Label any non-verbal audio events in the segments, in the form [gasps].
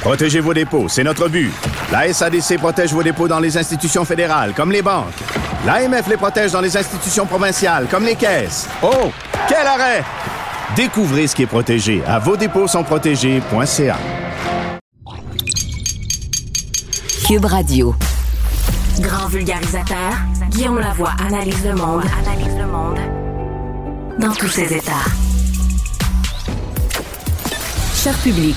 Protégez vos dépôts, c'est notre but. La SADC protège vos dépôts dans les institutions fédérales, comme les banques. L'AMF les protège dans les institutions provinciales, comme les caisses. Oh, quel arrêt! Découvrez ce qui est protégé à vos dépôts sont protégés.ca. Cube Radio. Grand vulgarisateur, Guillaume Lavoie analyse le monde, analyse le monde dans tous ses états. Cher public,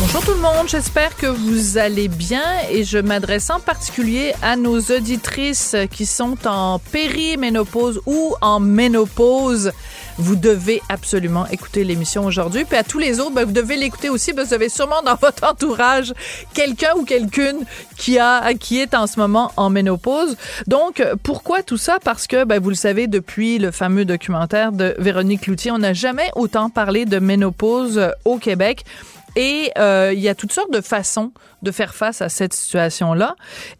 Bonjour tout le monde, j'espère que vous allez bien et je m'adresse en particulier à nos auditrices qui sont en périménopause ou en ménopause. Vous devez absolument écouter l'émission aujourd'hui. Puis à tous les autres, ben, vous devez l'écouter aussi parce que vous avez sûrement dans [laughs] votre entourage quelqu'un ou quelqu'une qui qui est en ce moment en ménopause. Donc pourquoi tout ça? Parce que ben, vous le savez depuis le fameux documentaire de Véronique Cloutier, on n'a jamais autant parlé de ménopause au Québec. Et euh, il y a toutes sortes de façons de faire face à cette situation-là.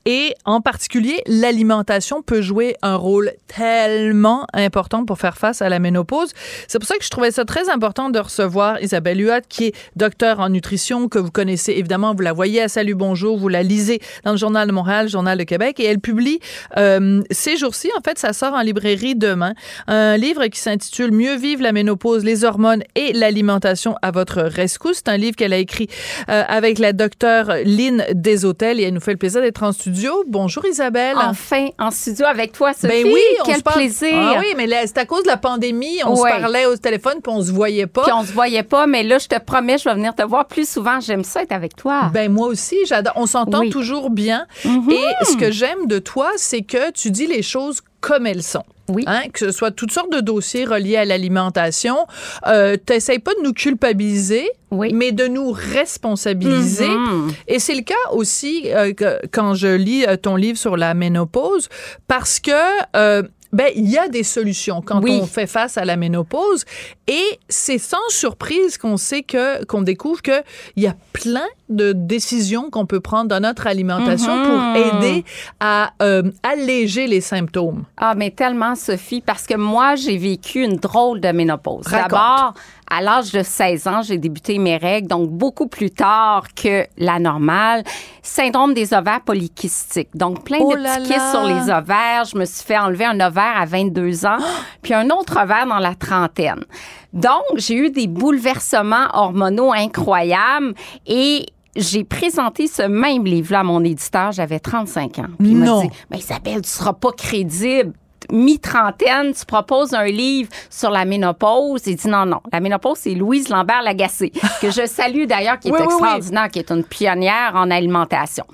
Et en particulier, l'alimentation peut jouer un rôle tellement important pour faire face à la ménopause. C'est pour ça que je trouvais ça très important de recevoir Isabelle Huot, qui est docteur en nutrition, que vous connaissez évidemment, vous la voyez à Salut Bonjour, vous la lisez dans le Journal de Montréal, le Journal de Québec, et elle publie euh, ces jours-ci, en fait, ça sort en librairie demain, un livre qui s'intitule Mieux vivre la ménopause, les hormones et l'alimentation à votre rescousse. C'est un livre qu'elle a écrit euh, avec la docteure Lynn Deshôtels et elle nous fait le plaisir d'être en studio. Bonjour Isabelle. Enfin, en studio avec toi, Sophie. Ben oui, on Quel se parle- plaisir. Ah oui, mais c'est à cause de la pandémie, on se parlait au téléphone puis on se voyait pas. Puis on se voyait pas, mais là, je te promets, je vais venir te voir plus souvent. J'aime ça être avec toi. Ben moi aussi, j'adore. On s'entend Oui. Mhm. toujours bien. Et ce que j'aime de toi, c'est que tu dis les choses comme elles sont. Oui. Hein, que ce soit toutes sortes de dossiers reliés à l'alimentation. Euh, T'essayes pas de nous culpabiliser, Oui. mais de nous responsabiliser. Mhm. Et c'est le cas aussi euh, que- quand je lis euh, ton livre sur la ménopause, parce que euh, ben il y a des solutions quand Oui. on fait face à la ménopause, et c'est sans surprise qu'on sait que qu'on découvre que il y a plein de décisions qu'on peut prendre dans notre alimentation Mhm. pour aider à euh, alléger les symptômes. Ah, mais tellement, Sophie, parce que moi, j'ai vécu une drôle de ménopause. D'abord, à l'âge de 16 ans, j'ai débuté mes règles, donc beaucoup plus tard que la normale. Syndrome des ovaires polykystiques. Donc, plein Oh de petits kystes sur les ovaires. Je me suis fait enlever un ovaire à 22 ans, [gasps] puis un autre ovaire dans la trentaine. Donc, j'ai eu des bouleversements hormonaux incroyables et j'ai présenté ce même livre-là à mon éditeur, j'avais 35 ans. Puis il m'a Non. dit, mais Isabelle, tu seras pas crédible. Mi-trentaine, tu proposes un livre sur la ménopause. Il dit non, non. La ménopause, c'est Louise Lambert-Lagacé, que je salue d'ailleurs, qui est [laughs] Oui, oui, oui. extraordinaire, qui est une pionnière en alimentation.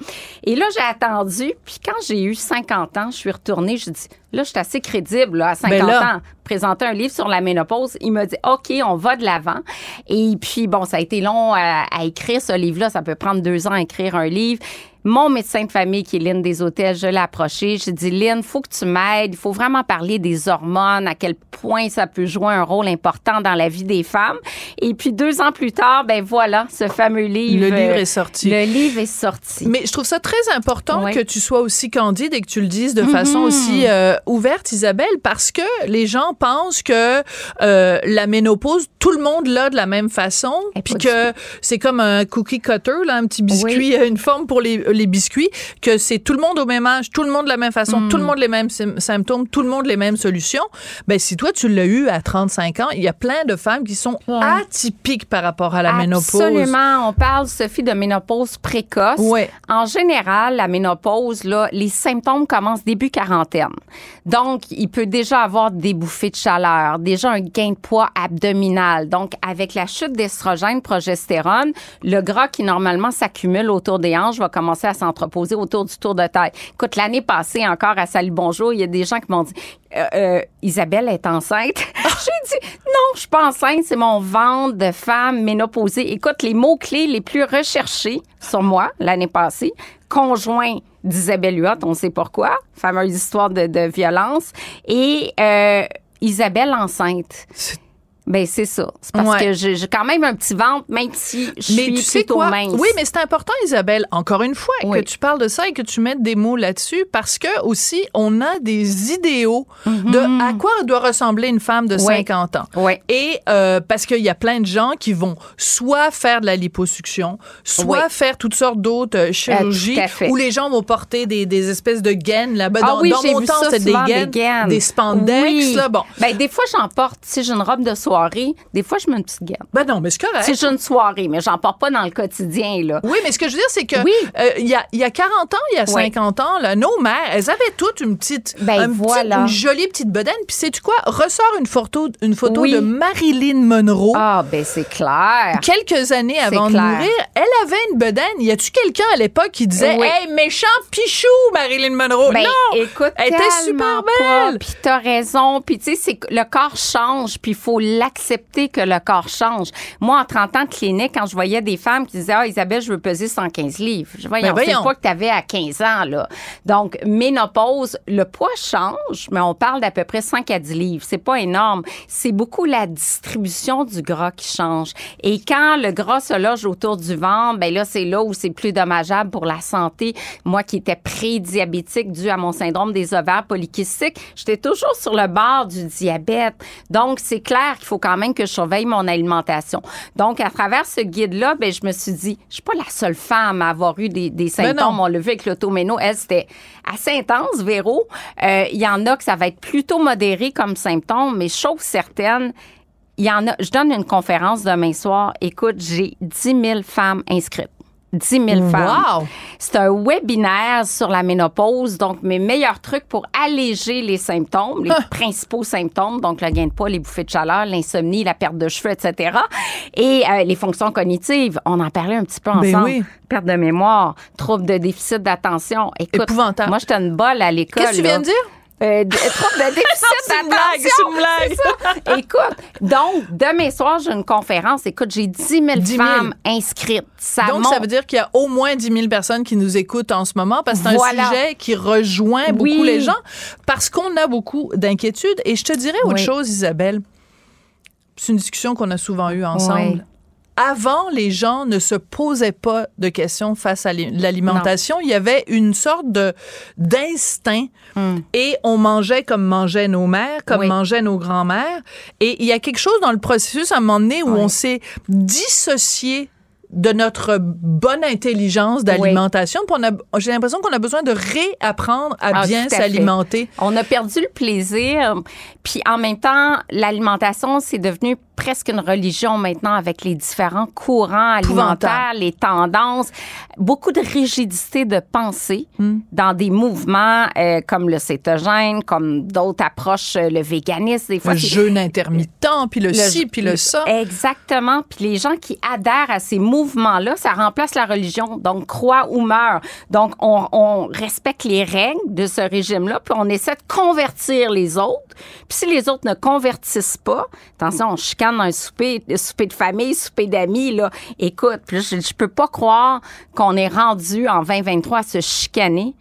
Et là, j'ai attendu. Puis quand j'ai eu 50 ans, je suis retournée. Je dis, là, je suis assez crédible là, à 50 Ben là. ans. Présenter un livre sur la ménopause. Il m'a dit, OK, on va de l'avant. Et puis, bon, ça a été long à, à écrire ce livre-là. Ça peut prendre deux ans à écrire un livre. Mon médecin de famille, qui est Lynn des Hôtels, je l'ai approché. J'ai dit, Lynn, faut que tu m'aides. Il faut vraiment parler des hormones, à quel point ça peut jouer un rôle important dans la vie des femmes. Et puis, deux ans plus tard, ben voilà, ce fameux livre. Le livre est sorti. Le livre est sorti. Mais je trouve ça très important que tu sois aussi candide et que tu le dises de façon aussi euh, ouverte, Isabelle, parce que les gens pensent que euh, la ménopause, tout le monde l'a de la même façon, puis que c'est comme un cookie cutter, là, un petit biscuit, euh, une forme pour les, les biscuits, que c'est tout le monde au même âge, tout le monde de la même façon, tout le monde les mêmes sym- symptômes, tout le monde les mêmes solutions. Ben si toi tu l'as eu à 35 ans, il y a plein de femmes qui sont atypiques par rapport à la ménopause. Absolument. On parle, Sophie, de ménopause précoce. Ouais. En général, la ménopause, là, les symptômes commencent début quarantaine. Donc, il peut déjà avoir des bouffées de chaleur, déjà un gain de poids abdominal. Donc, avec la chute d'estrogène, progestérone, le gras qui normalement s'accumule autour des hanches va commencer à s'entreposer autour du tour de taille. Écoute, l'année passée encore à Salut Bonjour, il y a des gens qui m'ont dit euh, euh, Isabelle est enceinte. [laughs] J'ai dit non, je suis pas enceinte, c'est mon ventre de femme ménopausée. Écoute, les mots-clés les plus recherchés sur moi l'année passée, conjoint d'Isabelle Huot, on sait pourquoi, fameuse histoire de, violence, et euh, Isabelle enceinte. Ben c'est ça. C'est parce Ouais. que j'ai quand même un petit ventre, même si je suis Mais tu sais plutôt quoi? mince. Oui, mais c'est important, Isabelle, encore une fois, Oui. que tu parles de ça et que tu mettes des mots là-dessus parce que aussi, on a des idéaux de à quoi doit ressembler une femme de Mhm. Oui. 50 ans. Oui. Et euh, parce qu'il y a plein de gens qui vont soit faire de la liposuction, soit faire toutes sortes d'autres euh, chirurgies tout à fait. où les gens vont porter des, des espèces de gaines là-bas. Ah dans oui, dans j'ai mon vu temps, ça c'était des gaines, des gaines. des spandex. Là, bon. Ben, des fois, j'en porte. Si j'ai une robe de soirée, des fois, je mets une petite gaine. Ben non, mais c'est correct. J'ai une soirée, mais j'en porte pas dans le quotidien, là. Oui, mais ce que je veux dire, c'est que Oui. euh, il y, a, il y a 40 ans, il y a Oui. 50 ans, là, nos mères, elles avaient toutes une petite, Ben, une jolie petite bedaine. Puis sais-tu quoi? Ressort une photo, une photo Oui. de Marilyn Monroe. Ah, ben, c'est clair. Quelques années C'est avant de mourir, elle avait une bedaine. Y a-tu quelqu'un à l'époque qui disait. Hey, méchant pichou, Marilyn Monroe? Ben, non! écoute, elle était super belle. Puis t'as raison. Puis tu sais, c'est le corps change. Puis il faut l'accepter que le corps change. Moi, en 30 ans de clinique, quand je voyais des femmes qui disaient, ah, Isabelle, je veux peser 115 livres. Je voyais, Ben, voyons. pas que t'avais à 15 ans, là. Donc, ménopause, le poids change, mais on parle d'à peu près 5 à 10 livres. C'est pas énorme. C'est beaucoup la distribution du gras qui change. Et quand le gras se loge autour du ventre, ben là, c'est là où c'est plus dommageable pour la santé. Moi qui étais pré-diabétique dû à mon syndrome des ovaires polykystiques, j'étais toujours sur le bord du diabète. Donc, c'est clair qu'il faut quand même que je surveille mon alimentation. Donc, à travers ce guide-là, ben, je me suis dit, je suis pas la seule femme à avoir eu des, des Ben symptômes. On l'a vu avec l'automéno. Elle, c'était assez intense, Véro. Euh, Il y en a que ça va être plutôt modéré comme symptômes, mais chose certaine, il y en a. Je donne une conférence demain soir. Écoute, j'ai 10 000 femmes inscrites. 10 000 femmes. Wow! C'est un webinaire sur la ménopause, donc mes meilleurs trucs pour alléger les symptômes, les principaux symptômes, donc le gain de poids, les bouffées de chaleur, l'insomnie, la perte de cheveux, etc. Et euh, les fonctions cognitives, on en parlait un petit peu Ben ensemble. oui. Perte de mémoire, trouble de déficit d'attention. Écoute, Épouvantable. moi, j'étais une bolle à l'école. Qu'est-ce que tu viens de dire? Euh, de- trouble de déficit d'attention. c'est une blague. Écoute, donc, demain soir, j'ai une conférence. Écoute, j'ai 10 000, 10 000. femmes inscrites. Ça Donc, monte. ça veut dire qu'il y a au moins 10 000 personnes qui nous écoutent en ce moment parce que c'est Voilà. un sujet qui rejoint beaucoup Oui. les gens parce qu'on a beaucoup d'inquiétudes. Et je te dirais autre Oui. chose, Isabelle. C'est une discussion qu'on a souvent eue ensemble. Oui. Avant, les gens ne se posaient pas de questions face à li- l'alimentation. Il y avait une sorte de d'instinct et on mangeait comme mangeaient nos mères, comme Hmm. Oui. mangeaient nos grands-mères. Et il y a quelque chose dans le processus à un moment donné où Oui. on s'est dissocié de notre bonne intelligence d'alimentation. A- J'ai l'impression qu'on a besoin de réapprendre à Ah, bien s'alimenter. On a perdu le plaisir. Puis en même temps, l'alimentation, c'est devenu presque une religion maintenant avec les différents courants alimentaires, les tendances, beaucoup de rigidité de pensée Hmm. dans des mouvements euh, comme le cétogène, comme d'autres approches, euh, le véganisme. Des fois, Le jeûne intermittent, puis le, le- ci, puis le ça. Exactement. Puis les gens qui adhèrent à ces mouvements-là, ça remplace la religion. Donc, croix ou meurt. Donc, on, on respecte les règles de ce régime-là, puis on essaie de convertir les autres. Puis si les autres ne convertissent pas, attention, on chicane un souper, un souper de famille, souper d'amis, là. Écoute, puis là, je, je peux pas croire qu'on est rendu en 2023 à se chicaner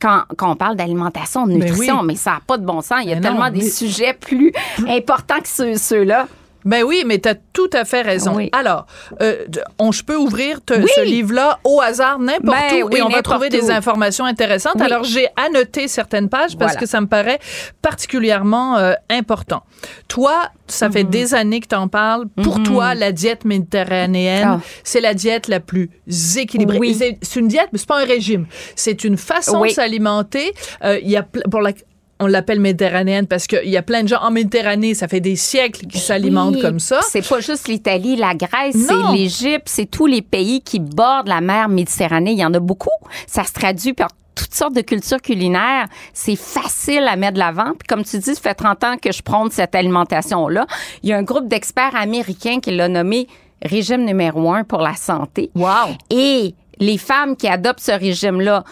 quand, quand on parle d'alimentation, de Ben nutrition, oui. mais ça n'a pas de bon sens. Il y a Ben non, tellement des mais- sujets plus importants que ceux- ceux-là. Ben oui, mais tu as tout à fait raison. Oui. Alors, euh, on, je peux ouvrir te- Oui. ce livre-là au hasard n'importe Ben où oui, et on va trouver des informations intéressantes. Alors, j'ai annoté certaines pages parce Voilà. que ça me paraît particulièrement euh, important. Toi, ça Mhm. fait des années que tu en parles. Pour toi, la diète méditerranéenne, Ah. c'est la diète la plus équilibrée. Oui. C'est une diète, mais c'est pas un régime. C'est une façon de s'alimenter. Euh, Il y a pour la on l'appelle méditerranéenne parce qu'il y a plein de gens en Méditerranée, ça fait des siècles qu'ils s'alimentent Oui, comme ça. C'est pas juste l'Italie, la Grèce, c'est l'Égypte, c'est tous les pays qui bordent la mer Méditerranée. Il y en a beaucoup. Ça se traduit par toutes sortes de cultures culinaires. C'est facile à mettre de l'avant. Puis comme tu dis, ça fait 30 ans que je prône cette alimentation-là. Il y a un groupe d'experts américains qui l'a nommé régime numéro un pour la santé. Wow. Et les femmes qui adoptent ce régime-là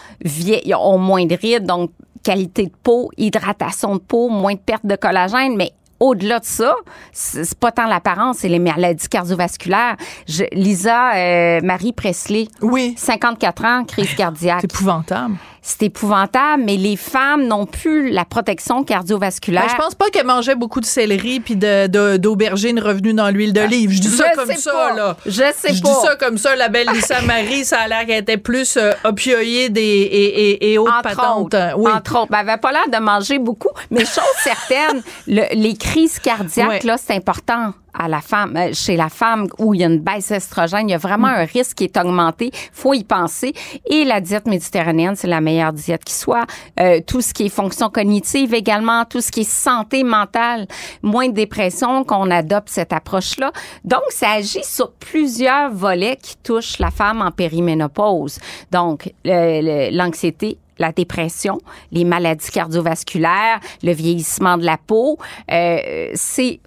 ont moins de rides, donc qualité de peau, hydratation de peau, moins de perte de collagène, mais au-delà de ça, c'est pas tant l'apparence, c'est les maladies cardiovasculaires. Je- Lisa euh, Marie Presley, Oui. 54 ans, crise cardiaque. C'est épouvantable. C'est épouvantable, mais les femmes n'ont plus la protection cardiovasculaire. Ben, je pense pas qu'elle mangeait beaucoup de céleri puis de, de- d'aubergines revenues dans l'huile d'olive. Je dis ça Je comme ça, là. Je sais Je pas. dis ça comme ça, la belle Lisa Marie, ça a l'air qu'elle était plus euh, opioïde et, et, et, et autres entre patentes. autres, Oui. entre autres. Ben, elle avait pas l'air de manger beaucoup, mais chose certaine, le- les crises cardiaques, Ouais. là, c'est important à la femme, euh, chez la femme où il y a une baisse d'estrogène, il y a vraiment Mm. un risque qui est augmenté. Faut y penser. Et la diète méditerranéenne, c'est la meilleure diète qui soit. Euh, tout ce qui est fonction cognitive également, tout ce qui est santé mentale, moins de dépression, qu'on adopte cette approche-là. Donc, ça agit sur plusieurs volets qui touchent la femme en périménopause. Donc, l'anxiété, la dépression, les maladies cardiovasculaires, le vieillissement de la peau, euh, c'est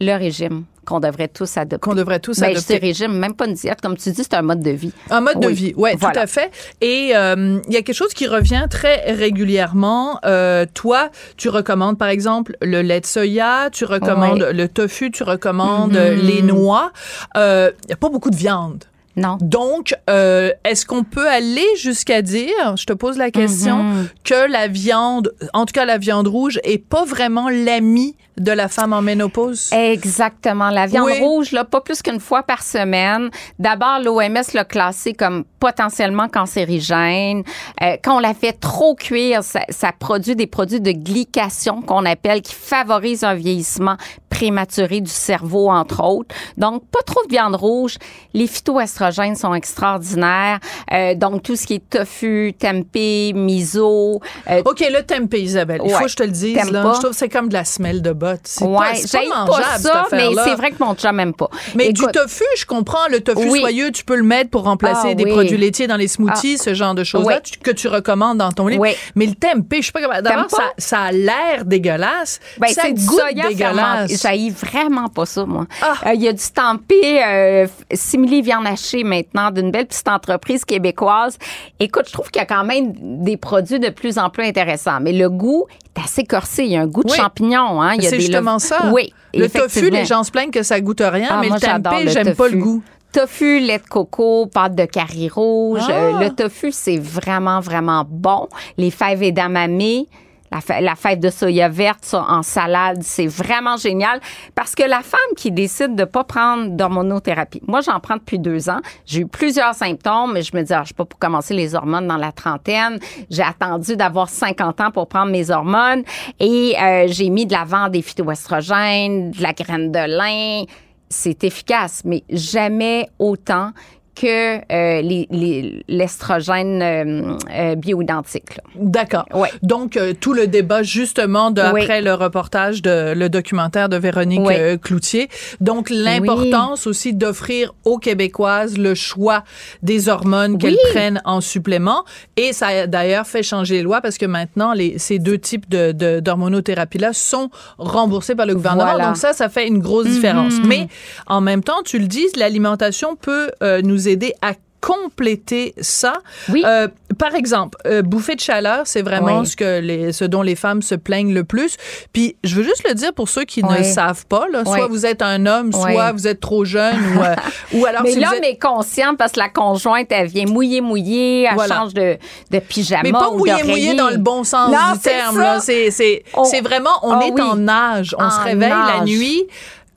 le régime qu'on devrait tous adopter. Qu'on devrait tous Ben, adopter. régime, même pas une diète. Comme tu dis, c'est un mode de vie. Un mode de Oui. vie, ouais, Voilà. tout à fait. Et euh, il y a quelque chose qui revient très régulièrement. Euh, toi, tu recommandes par exemple le lait de soya, tu recommandes le tofu, tu recommandes Mm-hmm. les noix. Euh, Il y a pas beaucoup de viande. Non. Donc, euh, est-ce qu'on peut aller jusqu'à dire, je te pose la question, Mhm. que la viande, en tout cas la viande rouge, est pas vraiment l'ami de la femme en ménopause? Exactement. La viande Oui. rouge, là, pas plus qu'une fois par semaine. D'abord, l'OMS l'a classé comme potentiellement cancérigène. Euh, quand on la fait trop cuire, ça, ça produit des produits de glycation qu'on appelle, qui favorisent un vieillissement prématuré du cerveau, entre autres. Donc, pas trop de viande rouge. Les phytoestrogènes sont extraordinaires. Euh, donc, tout ce qui est tofu, tempeh, miso. euh, OK, le tempeh, Isabelle. Il faut Ouais. que je te le dise. Là. Je trouve que c'est comme de la semelle de C'est ouais, pas, c'est pas j'haïs mangeable, pas cette ça, mais c'est vrai que mon chum aime pas. Mais Écoute, du tofu, je comprends. Le tofu Oui. soyeux, tu peux le mettre pour remplacer Ah, des oui. produits laitiers dans les smoothies, ce genre de choses-là Oui. que tu recommandes dans ton livre. Oui. Mais le tempeh, je sais pas comment. D'abord, ça, ça a l'air dégueulasse. Ben, ça c'est du goûte soya dégueulasse. Vraiment pas ça, moi. Ah. Euh, Il y a du tempeh euh, simili viande hachée maintenant d'une belle petite entreprise québécoise. Écoute, je trouve qu'il y a quand même des produits de plus en plus intéressants. Mais le goût est assez corsé. Il y a un goût de champignon. Hein? Il y a C'est justement ça. Oui. Le tofu, les gens se plaignent que ça goûte rien, Ah, mais moi, le tempeh, j'aime pas le goût. Tofu, lait de coco, pâte de curry rouge. Ah. Euh, le tofu, c'est vraiment, vraiment bon. Les fèves edamame, la, fa- la fève de soya verte ça, en salade, c'est vraiment génial. Parce que la femme qui décide de pas prendre d'hormonothérapie, moi, j'en prends depuis deux ans. J'ai eu plusieurs symptômes, mais je me dis, ah, je pas pour commencer les hormones dans la trentaine. J'ai attendu d'avoir 50 ans pour prendre mes hormones. Et euh, j'ai mis de l'avant des phytoestrogènes, de la graine de lin c'est efficace, mais jamais autant que euh, les- les- l'estrogène euh, euh, bioidentique. D'accord. Ouais. Donc, euh, tout le débat, justement, de, Oui. après le reportage, de, le documentaire de Véronique Oui. Cloutier. Donc, l'importance aussi d'offrir aux Québécoises le choix des hormones qu'elles prennent en supplément. Et ça a d'ailleurs fait changer les lois parce que maintenant, les, ces deux types de- d'hormonothérapie-là sont remboursés par le gouvernement. Voilà. Donc, ça, ça fait une grosse différence. Mais en même temps, tu le dis, l'alimentation peut euh, nous aider à compléter ça. Oui. Euh, par exemple, euh, bouffée de chaleur, c'est vraiment Oui. ce que les, ce dont les femmes se plaignent le plus. Puis, je veux juste le dire pour ceux qui ne Oui. savent pas, là, soit vous êtes un homme, soit vous êtes trop jeune, ou, euh, [laughs] ou alors mais si l'homme êtes... est conscient parce que la conjointe, elle vient mouiller, mouiller, elle Voilà. change de, de pyjama Mais pas ou d'oreiller. mouillé dans le bon sens Non, du terme. C'est, c'est, On- c'est vraiment, on Ah est en nage. On se réveille la nuit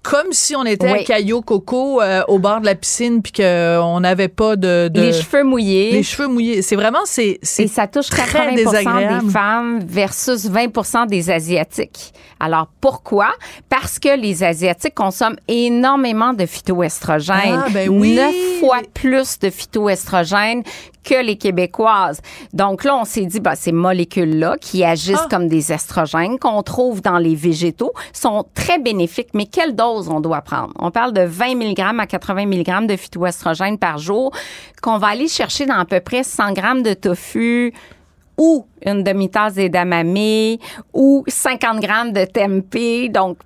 comme si on était à Oui. Caillou Coco euh, au bord de la piscine puis qu'on n'avait pas de, de- Les cheveux mouillés. les cheveux mouillés. C'est vraiment c'est Et c'est ça touche très 80 désagréable. des femmes versus 20 des Asiatiques. Alors, pourquoi? Parce que les Asiatiques consomment énormément de phytoestrogènes. Ah, ben oui. Neuf fois plus de phytoestrogènes que les Québécoises. Donc là, on s'est dit, bah, ces molécules-là qui agissent Ah. comme des estrogènes qu'on trouve dans les végétaux sont très bénéfiques. Mais quelle dose on doit prendre? On parle de 20 mg à 80 mg de phytoestrogènes par jour qu'on va aller chercher dans à peu près 100 g de tofu ou une demi-tasse d'edamame ou 50 grammes de tempeh. Donc,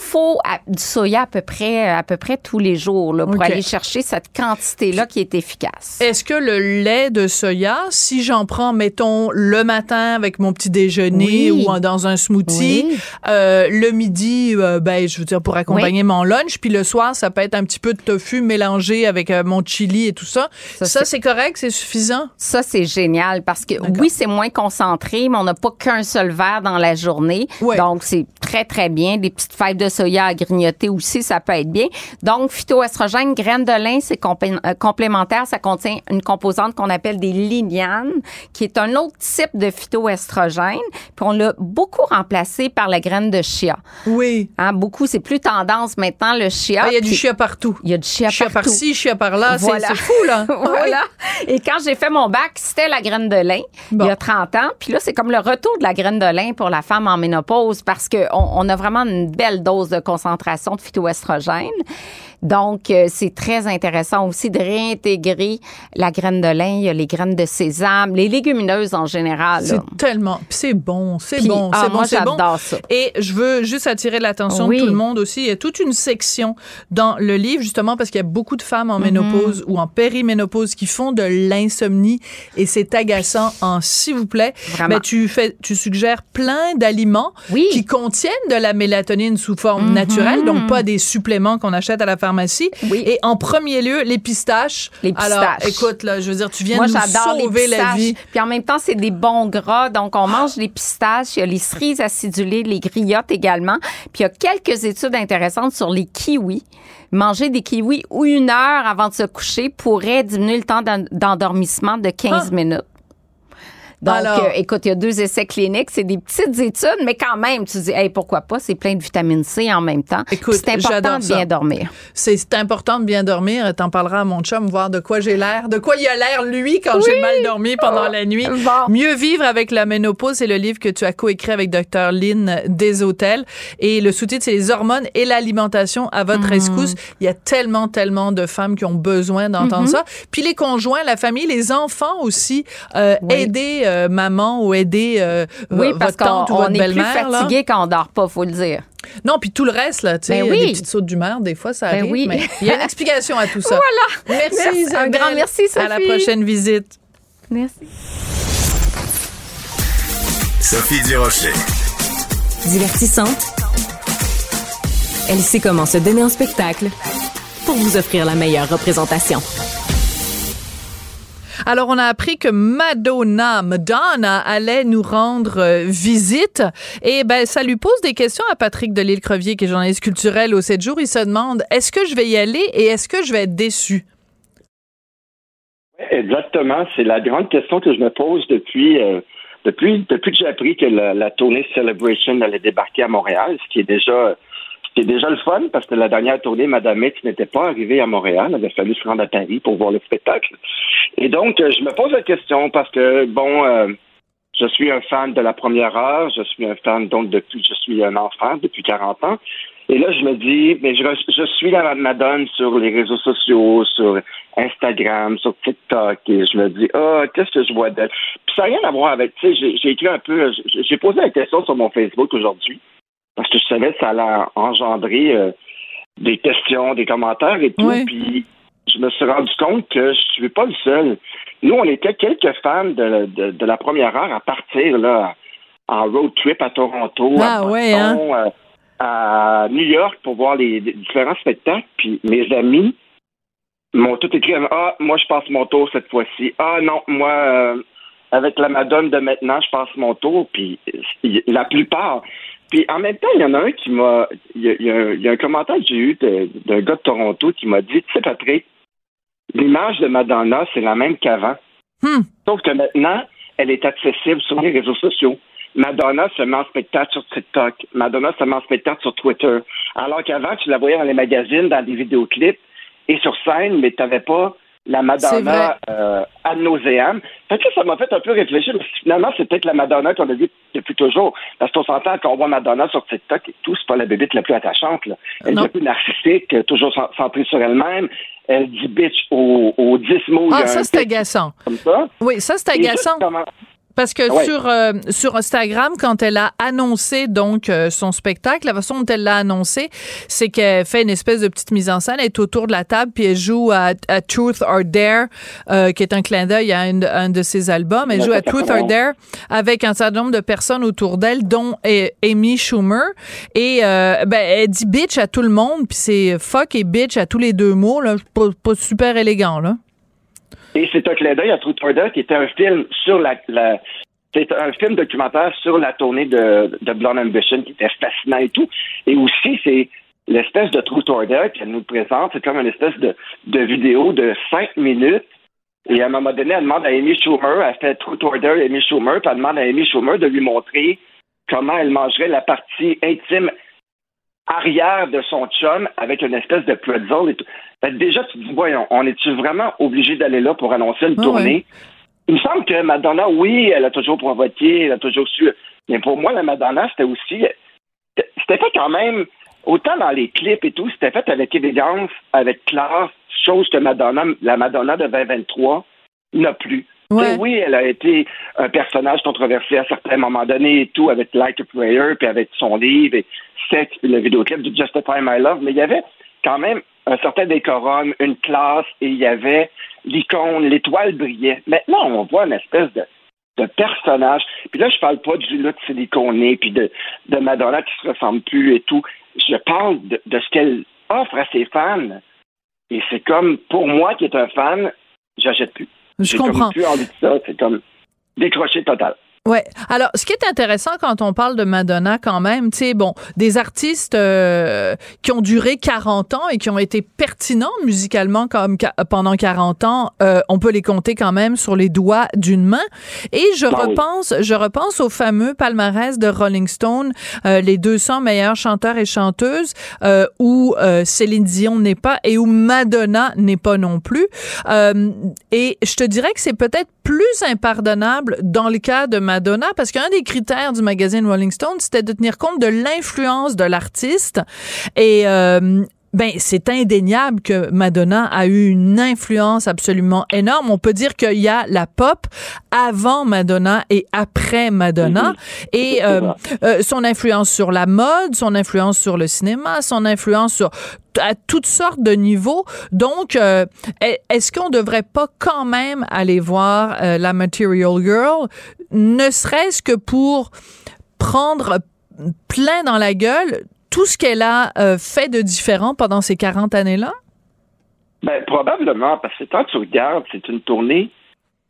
faut à- du soya à peu près à peu près tous les jours là, pour aller chercher cette quantité là qui est efficace. Est-ce que le lait de soya, si j'en prends, mettons, le matin avec mon petit déjeuner Oui. ou en- dans un smoothie, Oui. euh, le midi, euh, ben, je veux dire, pour accompagner mon lunch, puis le soir, ça peut être un petit peu de tofu mélangé avec euh, mon chili et tout ça. Ça, Ça, c'est- correct, c'est suffisant? Ça, c'est génial parce que oui, c'est moins concentré, mais on n'a pas qu'un seul verre dans la journée. Donc, c'est très, très bien. Des petites fèves de soya à grignoter aussi, ça peut être bien. Donc, phytoestrogène, graines de lin, c'est euh, complémentaire. Ça contient une composante qu'on appelle des lignanes, qui est un autre type de phytoestrogène. Puis, on l'a beaucoup remplacé par la graine de chia. Oui. Hein, beaucoup, c'est plus tendance maintenant, le chia. Ah, Il y a du chia partout. Il y a du chia, Chia partout. par-ci, chia par-là. C'est- Voilà. C'est fou, là. [laughs] voilà. Et quand j'ai fait mon bac, c'était la graine de lin, Bon. il y a 30 ans. Puis là, c'est comme le retour de la graine de lin pour la femme en ménopause parce qu'on on a vraiment une belle dose de concentration de phytoestrogène. Donc, euh, c'est très intéressant aussi de réintégrer la graine de lin. Il y a les graines de sésame, les légumineuses en général. C'est tellement. C'est bon, c'est bon, ah, c'est bon, c'est bon. j'adore ça. Et je veux juste attirer l'attention Oui. de tout le monde aussi. Il y a toute une section dans le livre, justement, parce qu'il y a beaucoup de femmes en ménopause ou en périménopause qui font de l'insomnie et c'est agaçant en s'il vous plaît. Vraiment. Ben, tu fais, tu suggères plein d'aliments Oui. qui contiennent de la mélatonine sous forme naturelle, donc pas des suppléments qu'on achète à la pharmacie. Oui. Et en premier lieu, les pistaches. Les Alors, pistaches. écoute, là, je veux dire, tu viens Moi, de nous j'adore les sauver la vie. Puis en même temps, c'est des bons gras. Donc, on mange les pistaches. Il y a les cerises acidulées, les griottes également. Puis il y a quelques études intéressantes sur les kiwis. Manger des kiwis ou une heure avant de se coucher pourrait diminuer le temps d'en- d'endormissement de 15 Ah. minutes. Donc, Alors- euh, écoute, il y a deux essais cliniques, c'est des petites études, mais quand même, tu dis, hey, pourquoi pas, c'est plein de vitamine C en même temps. Écoute, c'est important de bien dormir. C'est important de bien dormir. T'en parleras à mon chum, voir de quoi j'ai l'air, de quoi il a l'air, lui, quand j'ai mal dormi pendant la nuit. Bon. Mieux vivre avec la ménopause, c'est le livre que tu as coécrit avec Dr. Lynn Deshôtels. Et le sous-titre, c'est Les hormones et l'alimentation à votre rescousse. Il y a tellement, tellement de femmes qui ont besoin d'entendre ça. Puis les conjoints, la famille, les enfants aussi, euh, Oui. aider euh, maman ou aider euh, Oui, vo- parce votre tante qu'on ou votre on est plus belle-mère. fatigué quand on dort pas, faut le dire. Non, puis tout le reste, là, tu sais, Ben oui. des petites sautes d'humeur, des fois, ça Ben arrive. oui. Mais il y a une explication à tout ça. Voilà. Merci, Merci. Un grand merci, À la Sophie. prochaine visite. Merci. Sophie Durocher. Divertissante. Elle sait comment se donner en spectacle pour vous offrir la meilleure représentation. Alors, on a appris que Madonna, Madonna allait nous rendre euh, visite. Et ben, ça lui pose des questions à Patrick Delisle-Crevier, qui est journaliste culturel au 7 jours. Il se demande, est-ce que je vais y aller et est-ce que je vais être déçu? Exactement. C'est la grande question que je me pose depuis, euh, depuis, depuis que j'ai appris que la, la tournée Celebration allait débarquer à Montréal, ce qui est déjà, ce qui est déjà le fun parce que la dernière tournée, Madame X n'était pas arrivée à Montréal. Elle avait fallu se rendre à Paris pour voir le spectacle. Et donc, euh, je me pose la question parce que, bon, euh, je suis un fan de la première heure. Je suis un fan, donc, depuis, je suis un enfant depuis 40 ans. Et là, je me dis, mais je, suis la Madone sur les réseaux sociaux, sur Instagram, sur TikTok, et je me dis, ah, qu'est-ce que je vois d'elle? Puis ça n'a rien à voir avec, tu sais, j'ai- écrit un peu, j'ai posé la question sur mon Facebook aujourd'hui, parce que je savais que ça allait engendrer euh, des questions, des commentaires et tout, Oui. puis je me suis rendu compte que je suis pas le seul. Nous, on était quelques fans de, de, de la première heure à partir, là, en road trip à Toronto, Ah, à ouais, hein? Boston, euh, à New York pour voir les, les différents spectacles. Puis mes amis m'ont tout écrit Ah, moi, je passe mon tour cette fois-ci. Ah, non, moi, euh, avec la Madone de maintenant, je passe mon tour. Puis la plupart, Puis en même temps, il y en a un qui m'a. Il y a, y un- il y a un commentaire que j'ai eu d'un gars de Toronto qui m'a dit Tu sais, Patrick, l'image de Madonna, c'est la même qu'avant. Hmm. Sauf que maintenant, elle est accessible sur les réseaux sociaux. Madonna se met en spectacle sur TikTok. Madonna se met en spectacle sur Twitter. Alors qu'avant, tu la voyais dans les magazines, dans des vidéoclips et sur scène, mais tu n'avais pas la Madonna euh, ad nauseam. Fait que ça m'a fait un peu réfléchir. parce que Finalement, c'est peut-être la Madonna qu'on a vue depuis toujours. Parce qu'on s'entend qu'on voit Madonna sur TikTok et tout, c'est pas la bébite la plus attachante. Là. Elle Non. est peu narcissique, euh, toujours cent- centrée sur elle-même. Elle dit bitch aux, aux 10 mots. Ah, ça, c'est agaçant. Comme ça. Oui, ça, c'est agaçant. Parce que Ouais. sur, euh, sur Instagram, quand elle a annoncé donc euh, son spectacle, la façon dont elle l'a annoncé, c'est qu'elle fait une espèce de petite mise en scène, elle est autour de la table, puis elle joue à, à Truth or Dare, euh, qui est un clin d'œil à un, un de ses albums. Elle joue à Truth or Dare avec un certain nombre de personnes autour d'elle, dont eh, Amy Schumer. Et euh, ben, elle dit bitch à tout le monde, puis c'est fuck et bitch à tous les deux mots, là, pas, pas super élégant, là. Et c'est un clin d'œil à Truth or Dare, qui était un film sur la, la c'est un film documentaire sur la tournée de, de Blonde Ambition qui était fascinant et tout. Et aussi, c'est l'espèce de Truth or Dare qu'elle nous présente. C'est comme une espèce de, de vidéo de cinq minutes. Et à un moment donné, elle demande à Amy Schumer, elle fait Truth or Dare Amy Schumer, puis elle demande à Amy Schumer de lui montrer comment elle mangerait la partie intime arrière de son chum avec une espèce de pretzel et tout. Fait que déjà, tu te dis, voyons, on est-tu vraiment obligé d'aller là pour annoncer une Ah tournée? ouais. Il me semble que Madonna, oui, elle a toujours provoqué, elle a toujours su. Mais pour moi, la Madonna, c'était aussi. C'était fait quand même, autant dans les clips et tout, c'était fait avec élégance, avec classe, chose que Madonna, la Madonna de 2023 n'a plus. Ouais. Oui, elle a été un personnage controversé à certains moments donnés et tout, avec Like a Prayer, puis avec son livre, et Sex, puis le vidéoclip de Justify My Love, mais il y avait quand même un certain décorum, une classe, et il y avait l'icône, l'étoile brillait. Maintenant, on voit une espèce de, de personnage. Puis là, je parle pas du look siliconé, puis de, de Madonna qui se ressemble plus et tout. Je parle de, de ce qu'elle offre à ses fans. Et c'est comme, pour moi qui est un fan, j'achète plus. Je comprends. comme ça. C'est comme décroché total. Ouais. Alors, ce qui est intéressant quand on parle de Madonna, quand même, tu sais, bon, des artistes euh, qui ont duré 40 ans et qui ont été pertinents musicalement comme pendant 40 ans, euh, on peut les compter quand même sur les doigts d'une main. Et je Ah oui. repense, je repense au fameux palmarès de Rolling Stone, euh, les 200 meilleurs chanteurs et chanteuses, euh, où euh, Céline Dion n'est pas et où Madonna n'est pas non plus. Euh, et je te dirais que c'est peut-être plus impardonnable dans le cas de Madonna, parce qu'un des critères du magazine Rolling Stone, c'était de tenir compte de l'influence de l'artiste. Et euh, ben, c'est indéniable que Madonna a eu une influence absolument énorme. On peut dire qu'il y a la pop avant Madonna et après Madonna. Et euh, euh, son influence sur la mode, son influence sur le cinéma, son influence sur à toutes sortes de niveaux. Donc, euh, est- est-ce qu'on devrait pas quand même aller voir euh, la Material Girl, ne serait-ce que pour prendre plein dans la gueule tout ce qu'elle a euh, fait de différent pendant ces 40 années-là? Ben, probablement, parce que quand tu regardes, c'est une tournée.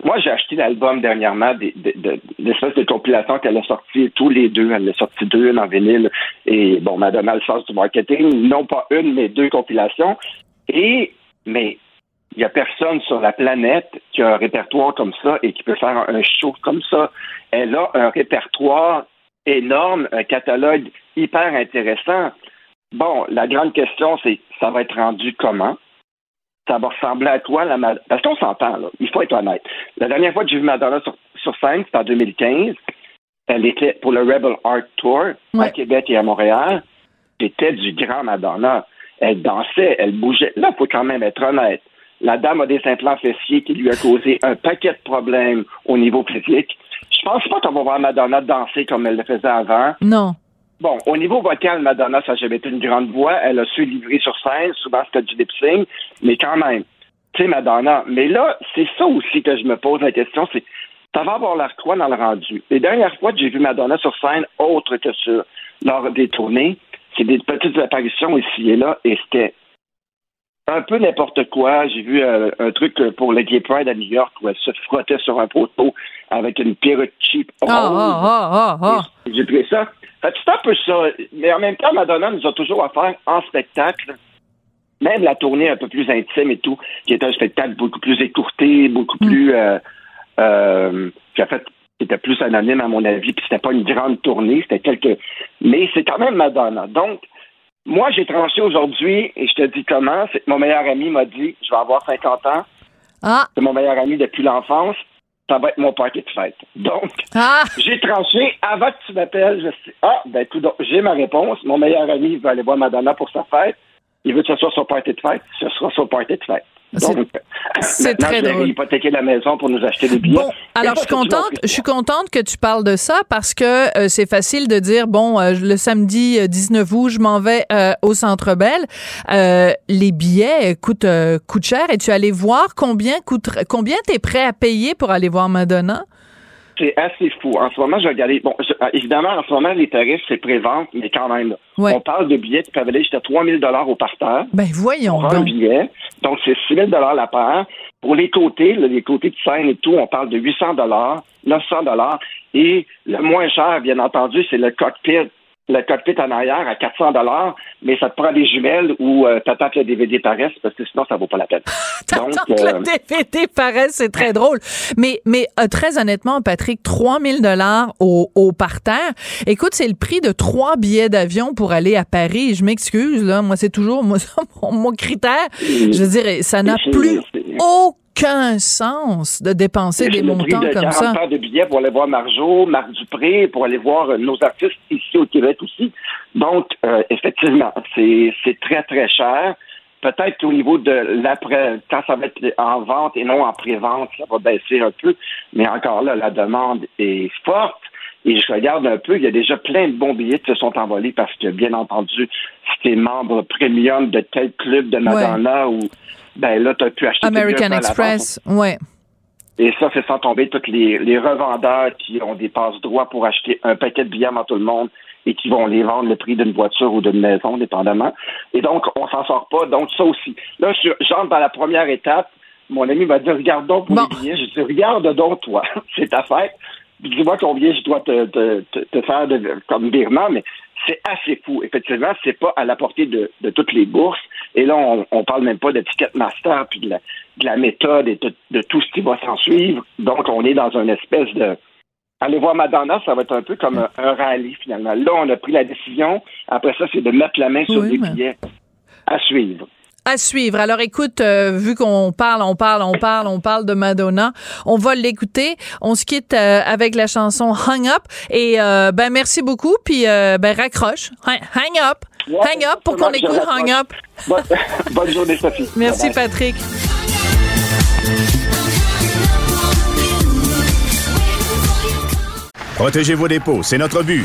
Moi, j'ai acheté l'album dernièrement, de- l'espèce de compilation qu'elle a sorti tous les deux. Elle a sorti deux, une en vinyle. Et bon, Madonna le sens du marketing. Non pas une, mais deux compilations. Et, mais, il y a personne sur la planète qui a un répertoire comme ça et qui peut faire un show comme ça. Elle a un répertoire énorme, un catalogue hyper intéressant. Bon, la grande question, c'est ça va être rendu comment? ça va ressembler à quoi la Madonna? Parce qu'on s'entend, là. Il faut être honnête. La dernière fois que j'ai vu Madonna sur, sur scène, c'était en 2015. Elle était pour le Rebel Art Tour à. Québec et à Montréal. C'était du grand Madonna. Elle dansait, elle bougeait. Là, il faut quand même être honnête. La dame a des implants fessiers qui lui a causé un paquet de problèmes au niveau physique. Je pense pas qu'on va voir Madonna danser comme elle le faisait avant. Non. Bon, au niveau vocal, Madonna, ça n'a jamais été une grande voix. Elle a su livrer sur scène. Souvent, c'était du lip sync. Mais quand même, tu sais, Madonna. Mais là, c'est ça aussi que je me pose la question. C'est, ça va avoir l'air quoi dans le rendu? Les dernières fois que j'ai vu Madonna sur scène, autre que sur, lors des tournées, c'est des petites apparitions ici et là. Et c'était un peu n'importe quoi. J'ai vu euh, un truc pour le Gay Pride à New York où elle se frottait sur un poteau avec une perruque cheap. Ah. J'ai pris ça. Fait c'est un peu ça. Mais en même temps, Madonna nous a toujours offert en spectacle, même la tournée un peu plus intime et tout, qui était un spectacle beaucoup plus écourté, beaucoup Mm. plus... Euh, euh, qui a fait c'était plus anonyme à mon avis, puis c'était pas une grande tournée, c'était quelques... Mais c'est quand même Madonna. Donc, moi, j'ai tranché aujourd'hui, et je te dis comment, c'est que mon meilleur ami m'a dit, je vais avoir 50 ans, Ah, c'est mon meilleur ami depuis l'enfance, ça va être mon party de fête. Donc, ah, j'ai tranché avant que tu m'appelles. Je sais, ah, ben, tout j'ai ma réponse. Mon meilleur ami veut aller voir Madonna pour sa fête. Il veut que ce soit son party de fête. Ce sera son party de fête. C'est- Donc, c'est maintenant, très drôle. hypothéquer la maison pour nous acheter des billets. Bon, alors je suis contente, je suis contente que tu parles de ça parce que euh, c'est facile de dire bon euh, le samedi euh, 19 août, je m'en vais euh, au Centre Bell. Euh, les billets coûtent euh, coûtent cher et tu es allé voir combien coûte combien tu es prêt à payer pour aller voir Madonna? C'est assez fou. En ce moment, je vais regarder. Bon, je- euh, évidemment, en ce moment, les tarifs, c'est pré-vente, mais quand même. Ouais. On parle de billets qui peuvent aller jusqu'à 3 000 au parterre. Ben voyons un donc. billet. Donc, c'est 6 000 la paire. Pour les côtés, là, les côtés de scène et tout, on parle de 800 900 Et le moins cher, bien entendu, c'est le cockpit. Le cockpit en arrière à 400 mais ça te prend des jumelles ou euh, t'attends que le DVD paraisse parce que sinon, ça vaut pas la peine. [laughs] T'attends que euh, le DVD paraisse, c'est très drôle. Mais, mais euh, très honnêtement, Patrick, 3000 dollars au, au parterre. Écoute, c'est le prix de trois billets d'avion pour aller à Paris. Je m'excuse, là. Moi, c'est toujours moi, [laughs] mon, critère. Je veux dire, ça n'a plus c'est- aucun sens de dépenser des montants de comme 40 ça. de billets pour aller voir Marjo, Marc Dupré, pour aller voir euh, nos artistes ici au Québec aussi. Donc, euh, effectivement, c'est très, très cher. Peut-être qu'au niveau de l'après, quand ça va être en vente et non en pré-vente, ça va baisser un peu. Mais encore là, la demande est forte. Et je regarde un peu, il y a déjà plein de bons billets qui se sont envolés parce que, bien entendu, si tu es membre premium de tel club de Madonna ou ben là, tu as pu acheter American à. Express, ouais. Et ça, c'est sans tomber tous les, les revendeurs qui ont des passe-droits pour acheter un paquet de billets avant tout le monde et qui vont les vendre le prix d'une voiture ou d'une maison, dépendamment. Et donc, on s'en sort pas. Donc, ça aussi. Là, je j'entre dans la première étape. Mon ami m'a dit, regarde donc pour Bon. les billets. Je dis, regarde donc toi. [laughs] c'est ta fête. Dis-moi combien je dois te, te, te, te faire de, comme virement, mais c'est assez fou. Effectivement, c'est pas à la portée de, de toutes les bourses. Et là, on, on parle même pas de Ticketmaster puis de la, de la méthode et de, de tout ce qui va s'en suivre. Donc, on est dans une espèce de Aller voir Madonna, ça va être un peu comme un, un rallye finalement. Là, on a pris la décision. Après ça, c'est de mettre la main sur Oui, les mais- billets à suivre. À suivre. Alors écoute, euh, vu qu'on parle, on parle, on parle, on parle de Madonna, on va l'écouter. On se quitte euh, avec la chanson Hang Up. Et euh, ben merci beaucoup. Puis euh, ben raccroche. Hang, hang Up. Ouais, hang Up pour qu'on écoute Hang Up. Bonne, [laughs] bonne journée, Sophie. Merci. Patrick. Protégez vos dépôts, c'est notre but.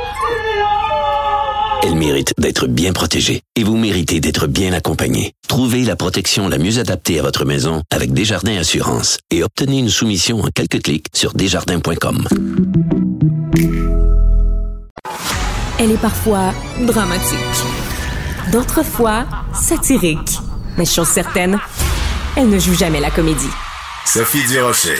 Elle mérite d'être bien protégée et vous méritez d'être bien accompagnée. Trouvez la protection la mieux adaptée à votre maison avec Desjardins Assurance et obtenez une soumission en quelques clics sur desjardins.com. Elle est parfois dramatique. D'autres fois, satirique. Mais chose certaine, elle ne joue jamais la comédie. Sophie Durocher.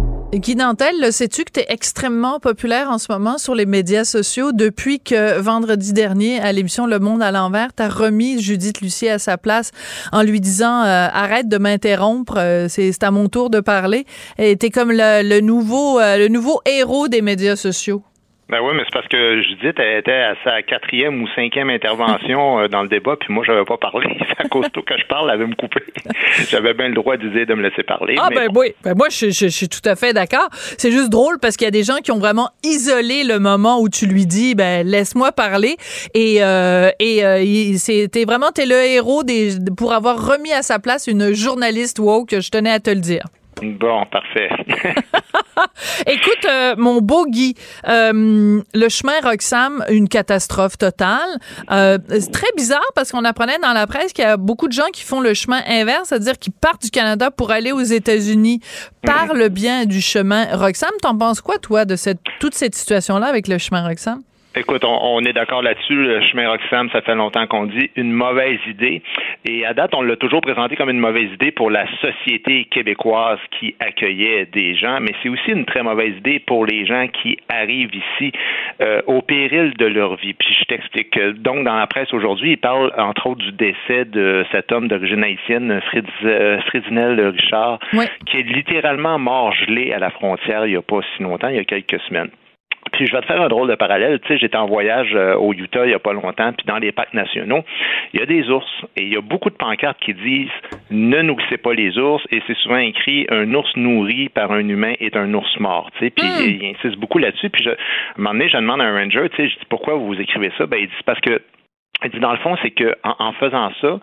Guy Nantel, sais-tu que tu es extrêmement populaire en ce moment sur les médias sociaux depuis que vendredi dernier, à l'émission Le Monde à l'envers, tu remis Judith Lucier à sa place en lui disant euh, arrête de m'interrompre, euh, c'est à mon tour de parler. Et t'es comme le, le nouveau euh, le nouveau héros des médias sociaux. Ben oui, mais c'est parce que Judith elle était à sa quatrième ou cinquième intervention euh, dans le débat, puis moi, j'avais pas parlé. [laughs] C'est à cause de que je parle, elle avait me couper. [laughs] J'avais bien le droit dire de me laisser parler. Ah, mais ben oui. Ben moi, je, je- je suis tout à fait d'accord. C'est juste drôle parce qu'il y a des gens qui ont vraiment isolé le moment où tu lui dis, ben, laisse-moi parler. Et, euh, et euh, c'était vraiment, t'es le héros des, pour avoir remis à sa place une journaliste woke, je tenais à te le dire. Bon, parfait. [laughs] Écoute, euh, mon beau Guy, euh, le chemin Roxham, une catastrophe totale. Euh, c'est très bizarre parce qu'on apprenait dans la presse qu'il y a beaucoup de gens qui font le chemin inverse, c'est-à-dire qui partent du Canada pour aller aux États-Unis par le bien du chemin Roxham. T'en penses quoi, toi, de cette, toute cette situation-là avec le chemin Roxham? Écoute, on, on est d'accord là-dessus. Le chemin Roxham, ça fait longtemps qu'on dit une mauvaise idée. Et à date, on l'a toujours présenté comme une mauvaise idée pour la société québécoise qui accueillait des gens, mais c'est aussi une très mauvaise idée pour les gens qui arrivent ici euh, au péril de leur vie. Puis je t'explique. Donc, dans la presse aujourd'hui, il parle entre autres du décès de cet homme d'origine haïtienne, Fritz, euh, Fridinel Richard, qui est littéralement mort gelé à la frontière il n'y a pas si longtemps, il y a quelques semaines. Puis je vais te faire un drôle de parallèle. Tu sais, j'étais en voyage euh, au Utah il n'y a pas longtemps, puis dans les parcs nationaux, il y a des ours et il y a beaucoup de pancartes qui disent ne nourrissez pas les ours et c'est souvent écrit un ours nourri par un humain est un ours mort. Tu sais, puis il, il insiste beaucoup là-dessus. Puis je, à un moment donné, je demande à un ranger, tu sais, je dis pourquoi vous écrivez ça Ben il dit parce que il dit dans le fond, c'est que en, en faisant ça,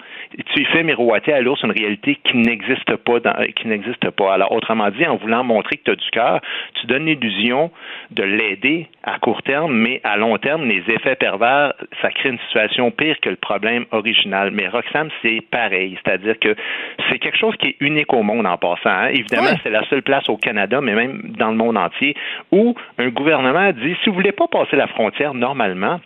tu fais miroiter à l'ours une réalité qui n'existe pas, dans, qui n'existe pas. Alors, autrement dit, en voulant montrer que tu as du cœur, tu donnes l'illusion de l'aider à court terme, mais à long terme, les effets pervers, ça crée une situation pire que le problème original. Mais Roxham, c'est pareil, c'est-à-dire que c'est quelque chose qui est unique au monde en passant. hein. Évidemment, c'est la seule place au Canada, mais même dans le monde entier, où un gouvernement dit si vous voulez pas passer la frontière normalement,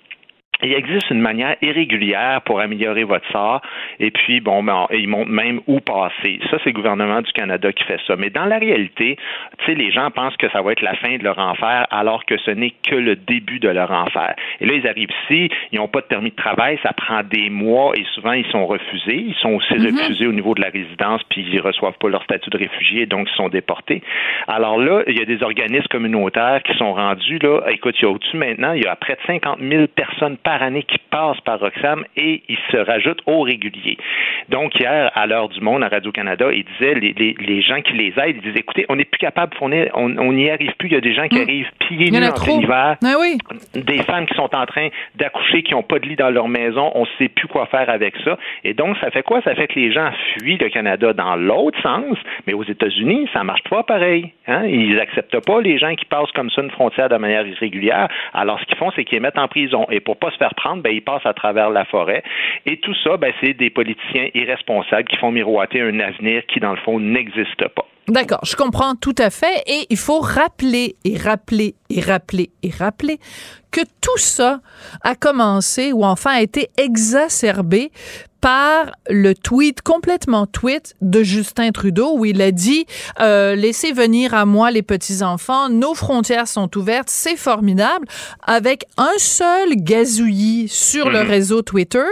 il existe une manière irrégulière pour améliorer votre sort. Et puis, bon, ben, ils montrent même où passer. Ça, c'est le gouvernement du Canada qui fait ça. Mais dans la réalité, tu sais, les gens pensent que ça va être la fin de leur enfer, alors que ce n'est que le début de leur enfer. Et là, ils arrivent ici, ils n'ont pas de permis de travail, ça prend des mois et souvent, ils sont refusés. Ils sont aussi refusés au niveau de la résidence, puis ils reçoivent pas leur statut de réfugié, donc ils sont déportés. Alors là, il y a des organismes communautaires qui sont rendus, là, écoute, il y a au-dessus maintenant, il y a près de 50 000 personnes par année qui passent par Roxham et ils se rajoutent au régulier. Donc, hier, à l'heure du monde, à Radio-Canada, ils disaient, les, les, les gens qui les aident, ils disaient, écoutez, on n'est plus capable, on est- on n'y arrive plus. Il y a des gens qui arrivent pieds nus en plein hiver. Ah oui. Des femmes qui sont en train d'accoucher, qui n'ont pas de lit dans leur maison, on ne sait plus quoi faire avec ça. Et donc, ça fait quoi? Ça fait que les gens fuient le Canada dans l'autre sens, mais aux États-Unis, ça marche pas pareil. Hein? Ils acceptent pas les gens qui passent comme ça une frontière de manière irrégulière. Alors, ce qu'ils font, c'est qu'ils les mettent en prison. Et pour pas se prendre, ben, ils passent à travers la forêt. Et tout ça, ben, c'est des politiciens irresponsables qui font miroiter un avenir qui, dans le fond, n'existe pas. D'accord, je comprends tout à fait. Et il faut rappeler et rappeler et rappeler et rappeler que tout ça a commencé ou enfin a été exacerbé par le tweet complètement tweet de Justin Trudeau où il a dit euh, laissez venir à moi les petits enfants nos frontières sont ouvertes c'est formidable. Avec un seul gazouillis sur le Mhm. réseau Twitter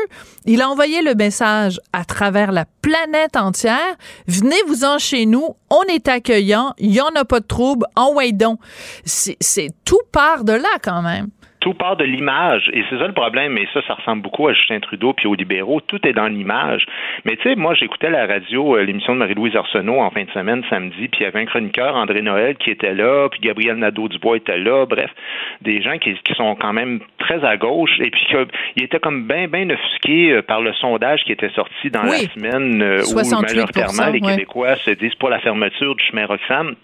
il a envoyé le message à travers la planète entière. Venez-vous-en chez nous on est accueillant il y en a pas de trouble en donc. C'est c'est- tout part de là quand même tout part de l'image. Et c'est ça le problème. Et ça, ça ressemble beaucoup à Justin Trudeau puis aux libéraux. Tout est dans l'image. Mais tu sais, moi, j'écoutais la radio euh, l'émission de Marie-Louise Arsenault en fin de semaine, samedi, puis il y avait un chroniqueur, André Noël, qui était là, puis Gabriel Nadeau-Dubois était là. Bref, des gens qui, qui sont quand même très à gauche. Et puis, que, il était comme bien, bien offusqué euh, par le sondage qui était sorti dans Oui. la semaine euh, où 68%, majoritairement les ouais. Québécois se disent pour la fermeture du chemin Roxham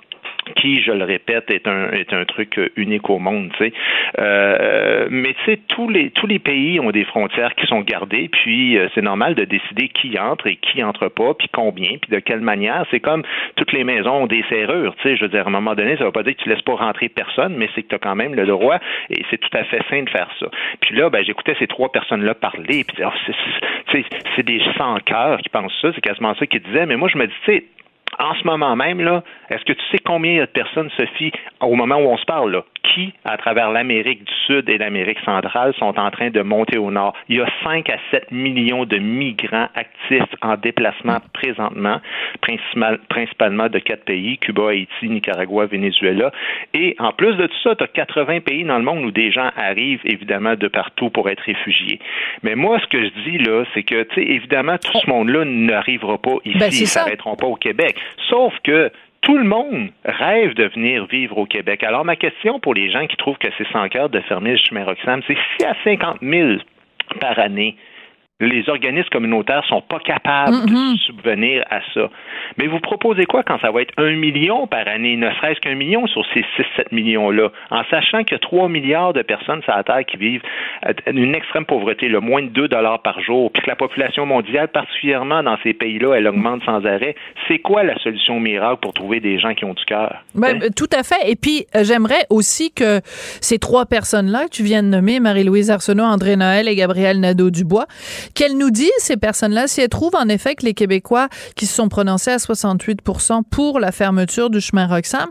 qui, je le répète, est un est un truc euh, unique au monde, tu sais. Euh, mais tu sais, tous les tous les pays ont des frontières qui sont gardées, puis euh, c'est normal de décider qui entre et qui entre pas, puis combien, puis de quelle manière. C'est comme toutes les maisons ont des serrures, tu sais. Je veux dire, à un moment donné, ça va pas dire que tu laisses pas rentrer personne, mais c'est que tu as quand même le droit, et c'est tout à fait sain de faire ça. Puis là, ben j'écoutais ces trois personnes-là parler, puis oh, c'est- des sans cœurs qui pensent ça, c'est quasiment ça qu'ils disaient. Mais moi, je me dis, tu sais En ce moment même, là, est-ce que tu sais combien il y a de personnes, Sophie, au moment où on se parle, là, qui, à travers l'Amérique du Sud et l'Amérique centrale, sont en train de monter au nord? Il y a 5 à 7 millions de migrants actifs en déplacement présentement, principalement de quatre pays, Cuba, Haïti, Nicaragua, Venezuela. Et en plus de tout ça, tu as 80 pays dans le monde où des gens arrivent, évidemment, de partout pour être réfugiés. Mais moi, ce que je dis, là, c'est que, tu sais, évidemment, tout ce monde-là n'arrivera pas ici, Ben, ils c'est ne s'arrêteront pas au Québec. Sauf que tout le monde rêve de venir vivre au Québec. Alors, ma question pour les gens qui trouvent que c'est sans cœur de fermer le chemin Roxham, c'est si à 50 000 par année, les organismes communautaires sont pas capables de subvenir à ça. Mais vous proposez quoi quand ça va être un million par année, ne serait-ce qu'un million sur ces 6-7 millions-là, en sachant qu'il y a 3 milliards de personnes sur la Terre qui vivent une extrême pauvreté, le moins de 2 dollars par jour, puis que la population mondiale, particulièrement dans ces pays-là, elle augmente sans arrêt. C'est quoi la solution miracle pour trouver des gens qui ont du cœur? Ben, euh, tout à fait. Et puis, euh, j'aimerais aussi que ces trois personnes-là que tu viens de nommer, Marie-Louise Arsenault, André Noël et Gabriel Nadeau-Dubois, qu'elles nous disent, ces personnes-là, si elles trouvent en effet que les Québécois qui se sont prononcés à 68 pour la fermeture du chemin Roxham,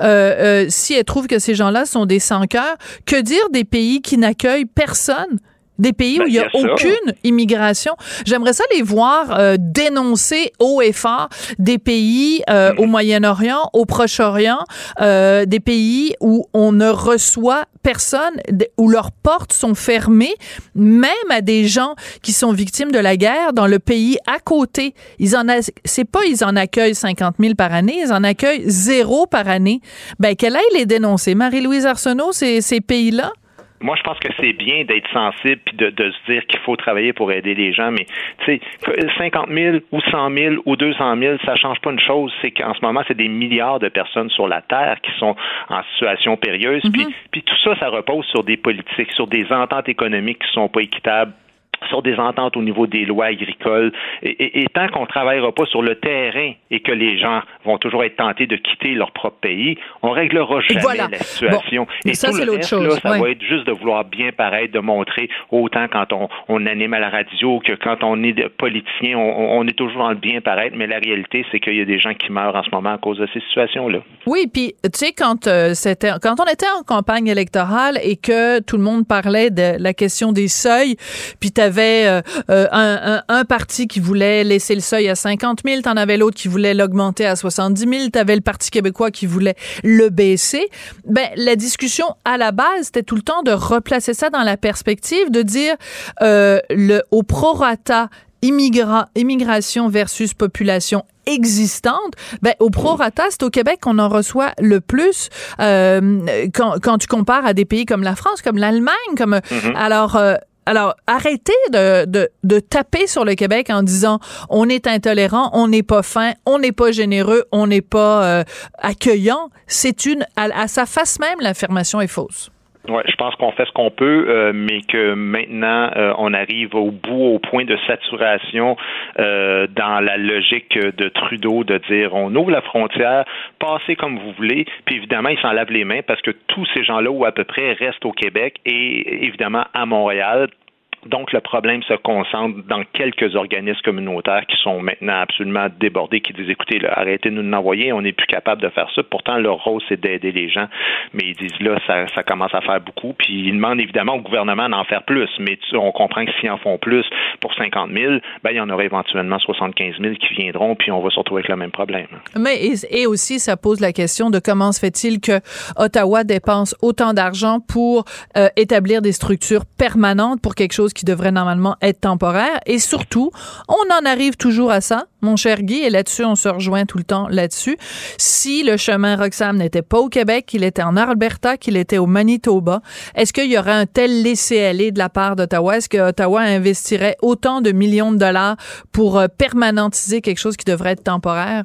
euh, euh, si elles trouvent que ces gens-là sont des sans-cœurs, que dire des pays qui n'accueillent personne? Des pays où il n'y a Ben, il y a ça. aucune immigration. J'aimerais ça les voir euh, dénoncer haut et fort des pays euh, au Moyen-Orient, au Proche-Orient, euh, des pays où on ne reçoit personne, où leurs portes sont fermées, même à des gens qui sont victimes de la guerre dans le pays à côté. Ils en c'est pas ils en accueillent 50 000 par année, ils en accueillent zéro par année. Ben qu'elle aille les dénoncer? Marie-Louise Arsenault, ces, ces pays-là? Moi, je pense que c'est bien d'être sensible puis de, de se dire qu'il faut travailler pour aider les gens, mais tu sais, que 50 000 ou 100 000 ou 200 000, ça change pas une chose. C'est qu'en ce moment, c'est des milliards de personnes sur la Terre qui sont en situation périlleuse. Puis, puis tout ça, ça repose sur des politiques, sur des ententes économiques qui sont pas équitables sur des ententes au niveau des lois agricoles. Et, et- et tant qu'on ne travaillera pas sur le terrain et que les gens vont toujours être tentés de quitter leur propre pays, on réglera jamais Voilà. la situation. Bon, et ça, tout c'est le l'autre reste, chose, là, ça ouais. va être juste de vouloir bien paraître, de montrer autant quand on, on anime à la radio que quand on est politicien, on, on est toujours dans le bien paraître, mais la réalité, c'est qu'il y a des gens qui meurent en ce moment à cause de ces situations-là. Oui, puis tu sais quand euh, c'était quand on était en campagne électorale et que tout le monde parlait de la question des seuils, puis tu avais un, un, un parti qui voulait laisser le seuil à 50 000, t'en avais l'autre qui voulait l'augmenter à 70 000, t'avais le Parti québécois qui voulait le baisser. Ben la discussion à la base c'était tout le temps de replacer ça dans la perspective de dire euh, le au prorata immigra- immigration versus population existante, ben, au prorata, c'est au Québec qu'on en reçoit le plus euh, quand, quand tu compares à des pays comme la France, comme l'Allemagne, comme Mhm. alors. euh, alors, arrêtez de, de, de taper sur le Québec en disant on est intolérant, on n'est pas fin, on n'est pas généreux, on n'est pas euh, accueillant. C'est une, à, à sa face même, l'affirmation est fausse. Ouais, je pense qu'on fait ce qu'on peut, euh, mais que maintenant euh, on arrive au bout, au point de saturation euh, dans la logique de Trudeau de dire on ouvre la frontière, passez comme vous voulez, puis évidemment il s'en lave les mains parce que tous ces gens-là ou à peu près restent au Québec et évidemment à Montréal. Donc, le problème se concentre dans quelques organismes communautaires qui sont maintenant absolument débordés, qui disent, écoutez, là, arrêtez de nous l'envoyer, on n'est plus capable de faire ça. Pourtant, leur rôle, c'est d'aider les gens. Mais ils disent, là, ça, ça commence à faire beaucoup. Puis, ils demandent évidemment au gouvernement d'en faire plus. Mais tu- on comprend que s'ils en font plus pour 50 000, ben, il y en aura éventuellement 75 000 qui viendront, puis on va se retrouver avec le même problème. Mais et aussi, ça pose la question de comment se fait-il que Ottawa dépense autant d'argent pour euh, établir des structures permanentes pour quelque chose qui devrait normalement être temporaire. Et surtout, on en arrive toujours à ça, mon cher Guy, et là-dessus, on se rejoint tout le temps là-dessus. Si le chemin Roxham n'était pas au Québec, qu'il était en Alberta, qu'il était au Manitoba, est-ce qu'il y aurait un tel laisser-aller de la part d'Ottawa? Est-ce que Ottawa investirait autant de millions de dollars pour euh, permanentiser quelque chose qui devrait être temporaire?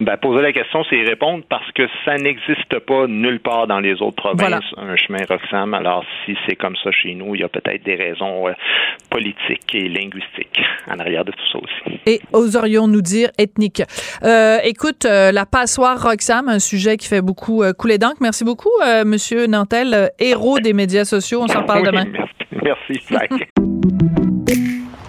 Ben, poser la question, c'est y répondre parce que ça n'existe pas nulle part dans les autres provinces, un chemin Roxham. Alors, si c'est comme ça chez nous, il y a peut-être des raisons euh, politiques et linguistiques [laughs] en arrière de tout ça aussi. et oserions-nous dire ethnique? Euh, écoute, euh, la passoire Roxham, un sujet qui fait beaucoup euh, couler d'encre. Merci beaucoup, euh, Monsieur Nantel, héros des médias sociaux. On s'en parle Oui, demain. Merci. Merci. [laughs]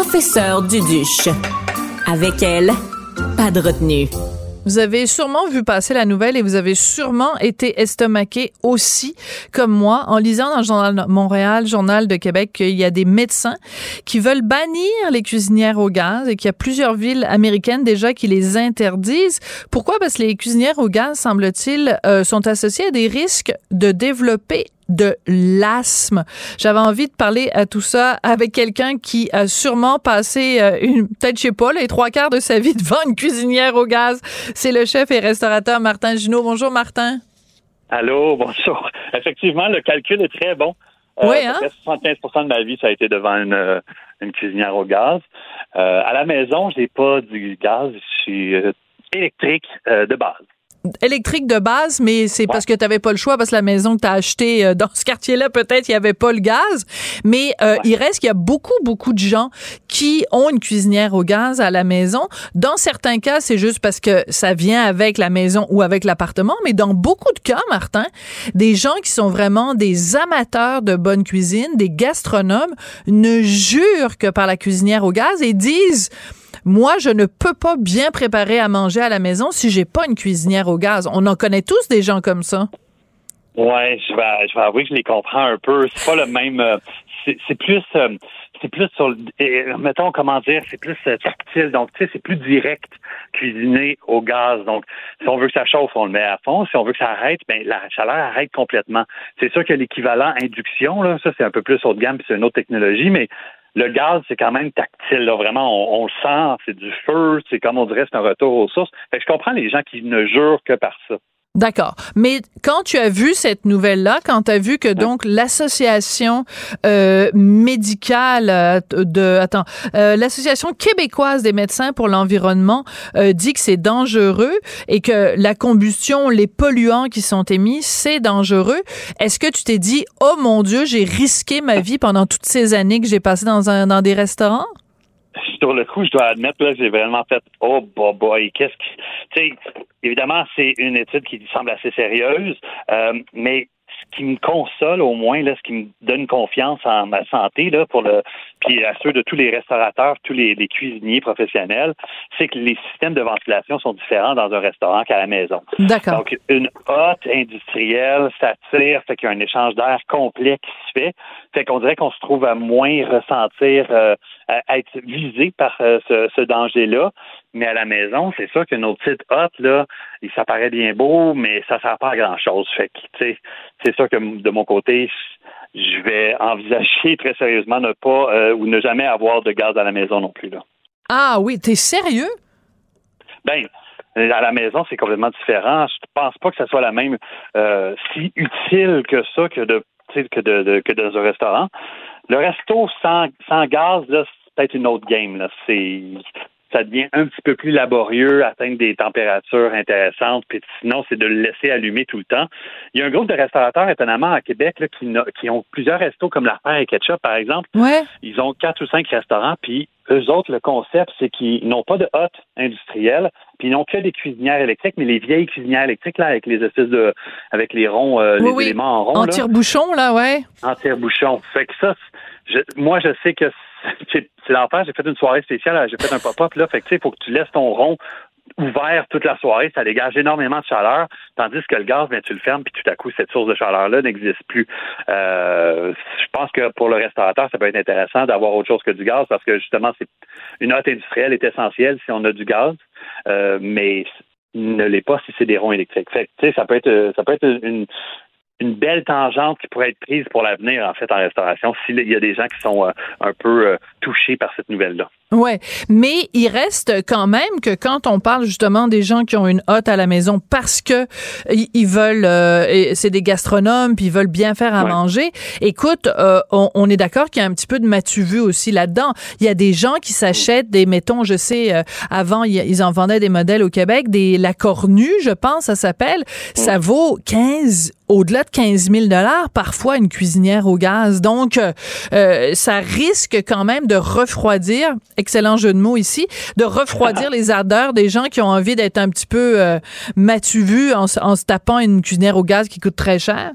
Professeur Duduche. Avec elle, pas de retenue. Vous avez sûrement vu passer la nouvelle et vous avez sûrement été estomaqué aussi, comme moi, en lisant dans le Journal Montréal, Journal de Québec, qu'il y a des médecins qui veulent bannir les cuisinières au gaz et qu'il y a plusieurs villes américaines déjà qui les interdisent. Pourquoi? Parce que les cuisinières au gaz, semble-t-il, euh, sont associées à des risques de développer de l'asthme. J'avais envie de parler à tout ça avec quelqu'un qui a sûrement passé euh, une peut-être je sais pas les trois quarts de sa vie devant une cuisinière au gaz. C'est le chef et restaurateur Martin Junot. Bonjour Martin. Allô, bonjour. [laughs] Effectivement, le calcul est très bon. Oui, à hein? peu près 75 de ma vie, ça a été devant une, euh, une cuisinière au gaz. Euh, à la maison, j'ai pas du gaz, je suis euh, électrique euh, de base. Électrique de base, mais c'est parce que tu n'avais pas le choix, parce que la maison que tu as achetée euh, dans ce quartier-là, peut-être, il n'y avait pas le gaz. Mais euh, il reste qu'il y a beaucoup, beaucoup de gens qui ont une cuisinière au gaz à la maison. Dans certains cas, c'est juste parce que ça vient avec la maison ou avec l'appartement. Mais dans beaucoup de cas, Martin, des gens qui sont vraiment des amateurs de bonne cuisine, des gastronomes, ne jurent que par la cuisinière au gaz et disent moi, je ne peux pas bien préparer à manger à la maison si j'ai pas une cuisinière au gaz. On en connaît tous des gens comme ça. Ouais, je vais, je vais avouer que je les comprends un peu. C'est pas le même. euh, c'est plus. euh, c'est plus sur mettons comment dire c'est plus euh, tactile donc tu sais c'est plus direct cuisiner au gaz donc si on veut que ça chauffe on le met à fond si on veut que ça arrête ben la chaleur arrête complètement c'est sûr que l'équivalent induction là ça c'est un peu plus haut de gamme puis c'est une autre technologie mais le gaz, c'est quand même tactile. Là. Vraiment, on, le sent, c'est du feu, c'est comme on dirait, c'est un retour aux sources. Fait je comprends les gens qui ne jurent que par ça. D'accord. Mais quand tu as vu cette nouvelle-là, quand tu as vu que donc l'association euh, médicale euh, de attends, euh, l'association québécoise des médecins pour l'environnement euh, dit que c'est dangereux et que la combustion, les polluants qui sont émis, c'est dangereux. Est-ce que tu t'es dit "Oh mon dieu, j'ai risqué ma vie pendant toutes ces années que j'ai passées dans un dans des restaurants"? [laughs] sur le coup, je dois admettre là, j'ai vraiment fait oh boy, boy qu'est-ce que tu sais évidemment c'est une étude qui semble assez sérieuse, euh, mais qui me console au moins là, ce qui me donne confiance en ma santé là pour le puis à ceux de tous les restaurateurs, tous les, les cuisiniers professionnels, c'est que les systèmes de ventilation sont différents dans un restaurant qu'à la maison. D'accord. Donc une hotte industrielle, ça tire, fait qu'il y a un échange d'air complet qui se fait, fait qu'on dirait qu'on se trouve à moins ressentir euh, à être visé par euh, ce, ce danger-là. Mais à la maison, c'est sûr que nos petites hottes, là, ça paraît bien beau, mais ça sert pas à grand-chose. Fait que, tu sais, c'est sûr que de mon côté, je vais [laughs] envisager très sérieusement ne pas euh, ou ne jamais avoir de gaz à la maison non plus. Là. Ah oui, t'es sérieux? Ben, à la maison, c'est complètement différent. Je pense pas que ça soit la même euh, si utile que ça que de que de, de- que dans un restaurant. Le resto sans, sans gaz, là, c'est peut-être une autre game. Là. C'est ça devient un petit peu plus laborieux, atteindre des températures intéressantes, puis sinon, c'est de le laisser allumer tout le temps. Il y a un groupe de restaurateurs, étonnamment, à Québec, là, qui, qui ont plusieurs restos, comme l'affaire et Ketchup, par exemple. Ouais. Ils ont quatre ou cinq restaurants, puis eux autres, le concept, c'est qu'ils n'ont pas de hotte industrielle, puis ils n'ont que des cuisinières électriques, mais les vieilles cuisinières électriques, là, avec les espèces de, avec les ronds, euh, Oui, les oui. éléments en rond. En tire-bouchon, là, ouais. En tire-bouchon. Fait que ça, je, moi, je sais que [laughs] c'est l'enfer. J'ai fait une soirée spéciale, j'ai fait un pop-up, là. Fait que, tu sais, il faut que tu laisses ton rond ouvert toute la soirée, ça dégage énormément de chaleur, tandis que le gaz, ben, tu le fermes, puis tout à coup, cette source de chaleur-là n'existe plus. Euh, je pense que pour le restaurateur, ça peut être intéressant d'avoir autre chose que du gaz, parce que justement, c'est une hotte industrielle est essentielle si on a du gaz, euh, mais ne l'est pas si c'est des ronds électriques. Fait que, ça peut être, ça peut être une, une belle tangente qui pourrait être prise pour l'avenir, en fait, en restauration, s'il y a des gens qui sont euh, un peu euh, touchés par cette nouvelle-là. Ouais, mais il reste quand même que quand on parle justement des gens qui ont une hotte à la maison parce que ils veulent, euh, c'est des gastronomes puis ils veulent bien faire à manger. Écoute, euh, on, est d'accord qu'il y a un petit peu de matu vu aussi là-dedans. Il y a des gens qui s'achètent des, mettons, je sais, euh, avant ils en vendaient des modèles au Québec, des la cornue, je pense, ça s'appelle. Ça vaut 15 au-delà de 15 000 dollars, parfois une cuisinière au gaz. Donc, euh, euh, ça risque quand même de refroidir, excellent jeu de mots ici, de refroidir [laughs] les ardeurs des gens qui ont envie d'être un petit peu euh, matuvus en, en se tapant une cuisinière au gaz qui coûte très cher.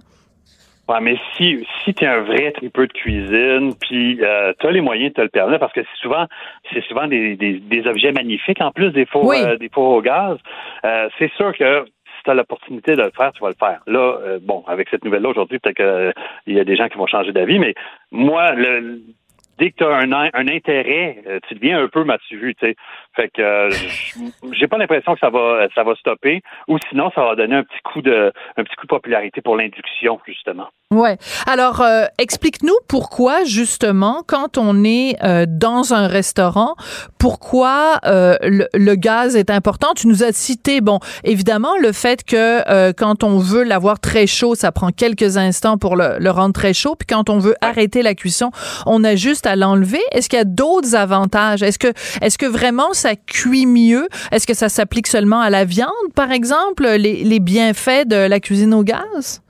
Ouais, mais si si t'es un vrai tripeux de cuisine, puis euh, t'as les moyens de te le permettre, parce que c'est souvent c'est souvent des, des, objets magnifiques en plus des fours des fours au gaz. c'est sûr que si tu as l'opportunité de le faire, tu vas le faire. Là, euh, bon, avec cette nouvelle-là aujourd'hui, peut-être qu'il euh, y a des gens qui vont changer d'avis, mais moi, le, dès que tu as un, un intérêt, euh, tu deviens un peu matu tu sais. Fait que j'ai pas l'impression que ça va ça va stopper ou sinon ça va donner un petit coup de un petit coup de popularité pour l'induction justement. Ouais. Alors, euh, explique-nous pourquoi, justement, quand on est euh, dans un restaurant, pourquoi euh, le, gaz est important. Tu nous as cité, bon, évidemment, le fait que quand on veut l'avoir très chaud, ça prend quelques instants pour le, le rendre très chaud. Puis quand on veut arrêter la cuisson, on a juste à l'enlever. Est-ce qu'il y a d'autres avantages? Est-ce que, est-ce que vraiment ça cuit mieux? Est-ce que ça s'applique seulement à la viande, par exemple, les, les bienfaits de la cuisine au gaz?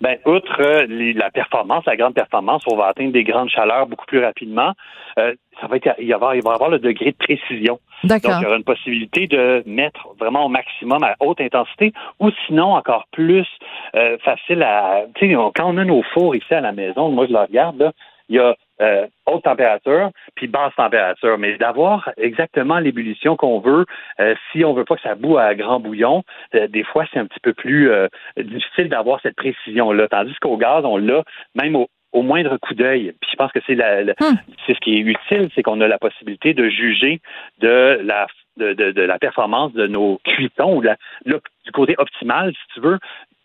Ben, outre euh, la performance, la grande performance, on va atteindre des grandes chaleurs beaucoup plus rapidement. Euh, ça va être, il, va avoir, il va avoir le degré de précision. Donc, il y aura une possibilité de mettre vraiment au maximum à haute intensité ou sinon encore plus euh, facile à. Tu sais, quand on a nos fours ici à la maison, moi je le regarde, là, il y a euh, haute température puis basse température. Mais d'avoir exactement l'ébullition qu'on veut, euh, si on veut pas que ça boue à grand bouillon, euh, des fois c'est un petit peu plus difficile d'avoir cette précision-là. Tandis qu'au gaz, on l'a même au, moindre coup d'œil. Puis je pense que c'est la, hmm. c'est ce qui est utile, c'est qu'on a la possibilité de juger de la de, de, la performance de nos cuitons ou la, du côté optimal, si tu veux,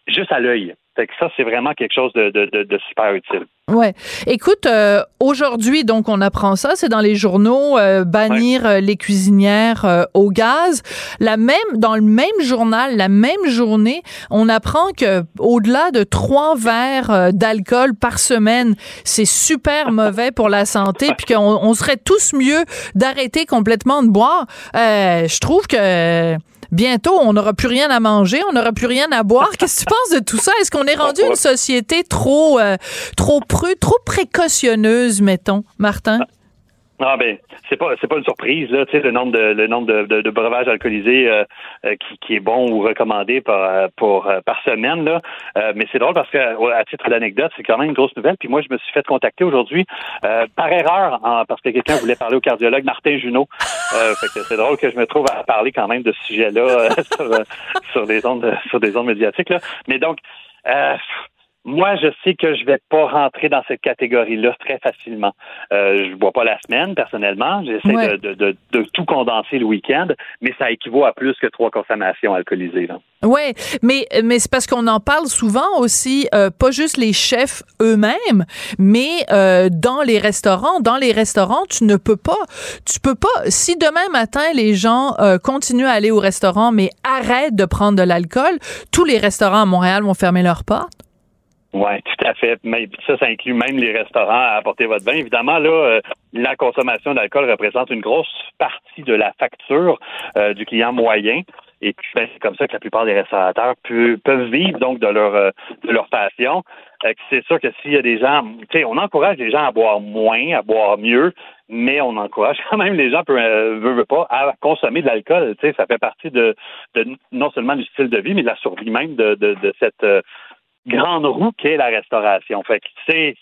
juste à l'œil. Fait que ça, c'est vraiment quelque chose de, de, de, super utile. Ouais. Écoute, euh, aujourd'hui, donc, on apprend ça, c'est dans les journaux, euh, bannir euh, les cuisinières au gaz. La même, dans le même journal, la même journée, on apprend que au-delà de trois verres d'alcool par semaine, c'est super [laughs] mauvais pour la santé, puis qu'on on serait tous mieux d'arrêter complètement de boire. je trouve que bientôt, on n'aura plus rien à manger, on n'aura plus rien à boire. [laughs] Qu'est-ce que tu penses de tout ça? Est-ce qu'on est rendu une société trop, euh, trop prude, trop précautionneuse, mettons, Martin? Ah ben, c'est pas c'est pas une surprise là, tu sais le nombre de le nombre de, de, breuvages alcoolisés euh, euh, qui, qui est bon ou recommandé par euh, pour par semaine là. mais c'est drôle parce que à titre d'anecdote, c'est quand même une grosse nouvelle. Puis moi, je me suis fait contacter aujourd'hui par erreur parce que quelqu'un voulait parler au cardiologue Martin Junot. fait que c'est drôle que je me trouve à parler quand même de ce sujet-là [laughs] sur, sur des ondes sur des ondes médiatiques là. Mais donc moi, je sais que je vais pas rentrer dans cette catégorie-là très facilement. Euh, je bois pas la semaine, personnellement. J'essaie de, de, de, tout condenser le week-end, mais ça équivaut à plus que trois consommations alcoolisées. Oui, mais, mais c'est parce qu'on en parle souvent aussi, euh, pas juste les chefs eux-mêmes, mais euh, dans les restaurants. Dans les restaurants, tu ne peux pas, tu peux pas, si demain matin les gens euh, continuent à aller au restaurant, mais arrêtent de prendre de l'alcool, tous les restaurants à Montréal vont fermer leurs portes. Oui, tout à fait. Mais ça, ça inclut même les restaurants à apporter votre vin. Évidemment, là, euh, la consommation d'alcool représente une grosse partie de la facture euh, du client moyen. Et puis, ben, c'est comme ça que la plupart des restaurateurs peuvent vivre donc de leur euh, de leur passion. c'est sûr que s'il y a des gens, tu sais, on encourage les gens à boire moins, à boire mieux, mais on encourage [laughs] quand même les gens, peu, veut, pas, à consommer de l'alcool. Tu sais, ça fait partie de, de, non seulement du style de vie, mais de la survie même de, de, de cette grande roue qu'est la restauration. Fait que, c'est,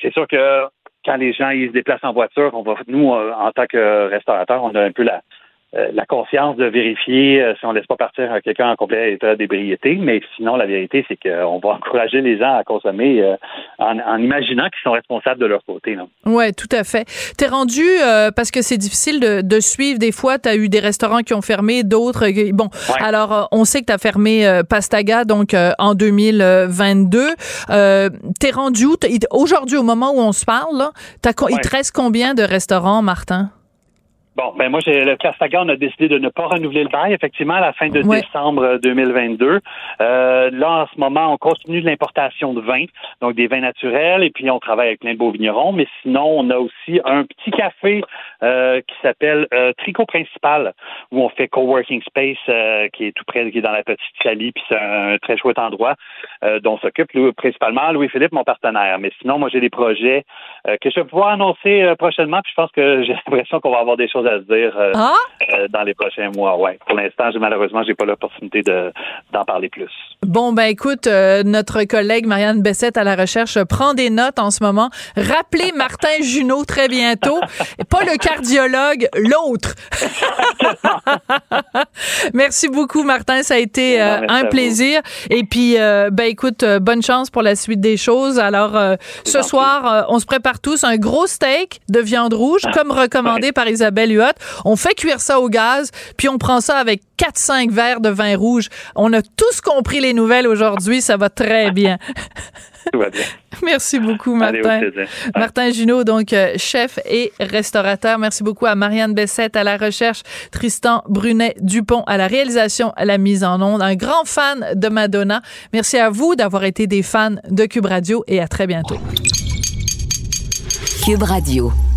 c'est sûr que quand les gens ils se déplacent en voiture, on va, nous, euh, en tant que restaurateur, on a un peu la, la conscience de vérifier euh, si on laisse pas partir quelqu'un en complet état d'ébriété, mais sinon la vérité c'est qu'on va [laughs] encourager les gens à consommer euh, en, en, imaginant qu'ils sont responsables de leur côté. Ouais, tout à fait. T'es rendu parce que c'est difficile de, de, suivre. Des fois, tu as eu des restaurants qui ont fermé, d'autres. Bon, ouais. alors on sait que tu as fermé Pastaga donc en 2022. T'es rendu où? Aujourd'hui au moment où on se parle là, ouais. il te reste combien de restaurants, Martin? Bon, ben moi, j'ai le Castaga, on a décidé de ne pas renouveler le bail, effectivement, à la fin de ouais. décembre 2022. Euh, là, en ce moment, on continue l'importation de vins, donc des vins naturels, et puis on travaille avec plein de beaux vignerons, mais sinon, on a aussi un petit café euh, qui s'appelle euh, Tricot Principal, où on fait coworking space, euh, qui est tout près, qui est dans la petite Salie, puis c'est un très chouette endroit euh, dont s'occupe principalement Louis-Philippe, mon partenaire. Mais sinon, moi, j'ai des projets euh, que je vais pouvoir annoncer prochainement, puis je pense que [laughs] j'ai l'impression qu'on va avoir des choses à se dire euh, ah? euh, dans les prochains mois. Ouais. Pour l'instant, malheureusement, j'ai pas l'opportunité de, d'en parler plus. Bon, ben écoute, euh, notre collègue Marianne Bessette à la recherche prend des notes en ce moment. Rappelez [laughs] Martin Junot très bientôt. pas le cardiologue, l'autre. [laughs] Merci beaucoup, Martin. Ça a été un plaisir. Et puis, ben écoute, bonne chance pour la suite des choses. Alors, ce gentil. soir, on se prépare tous un gros steak de viande rouge, comme recommandé ouais. par Isabelle on fait cuire ça au gaz, puis on prend ça avec 4-5 verres de vin rouge. On a tous compris les nouvelles aujourd'hui. Ça va très [laughs] bien. Tout va bien. Merci beaucoup, Martin. Allez, Martin Junot, donc euh, chef et restaurateur. Merci beaucoup à Marianne Bessette à la recherche, Tristan Brunet-Dupont à la réalisation, à la mise en onde. Un grand fan de Madonna. Merci à vous d'avoir été des fans de Cube Radio et à très bientôt. Cube Radio.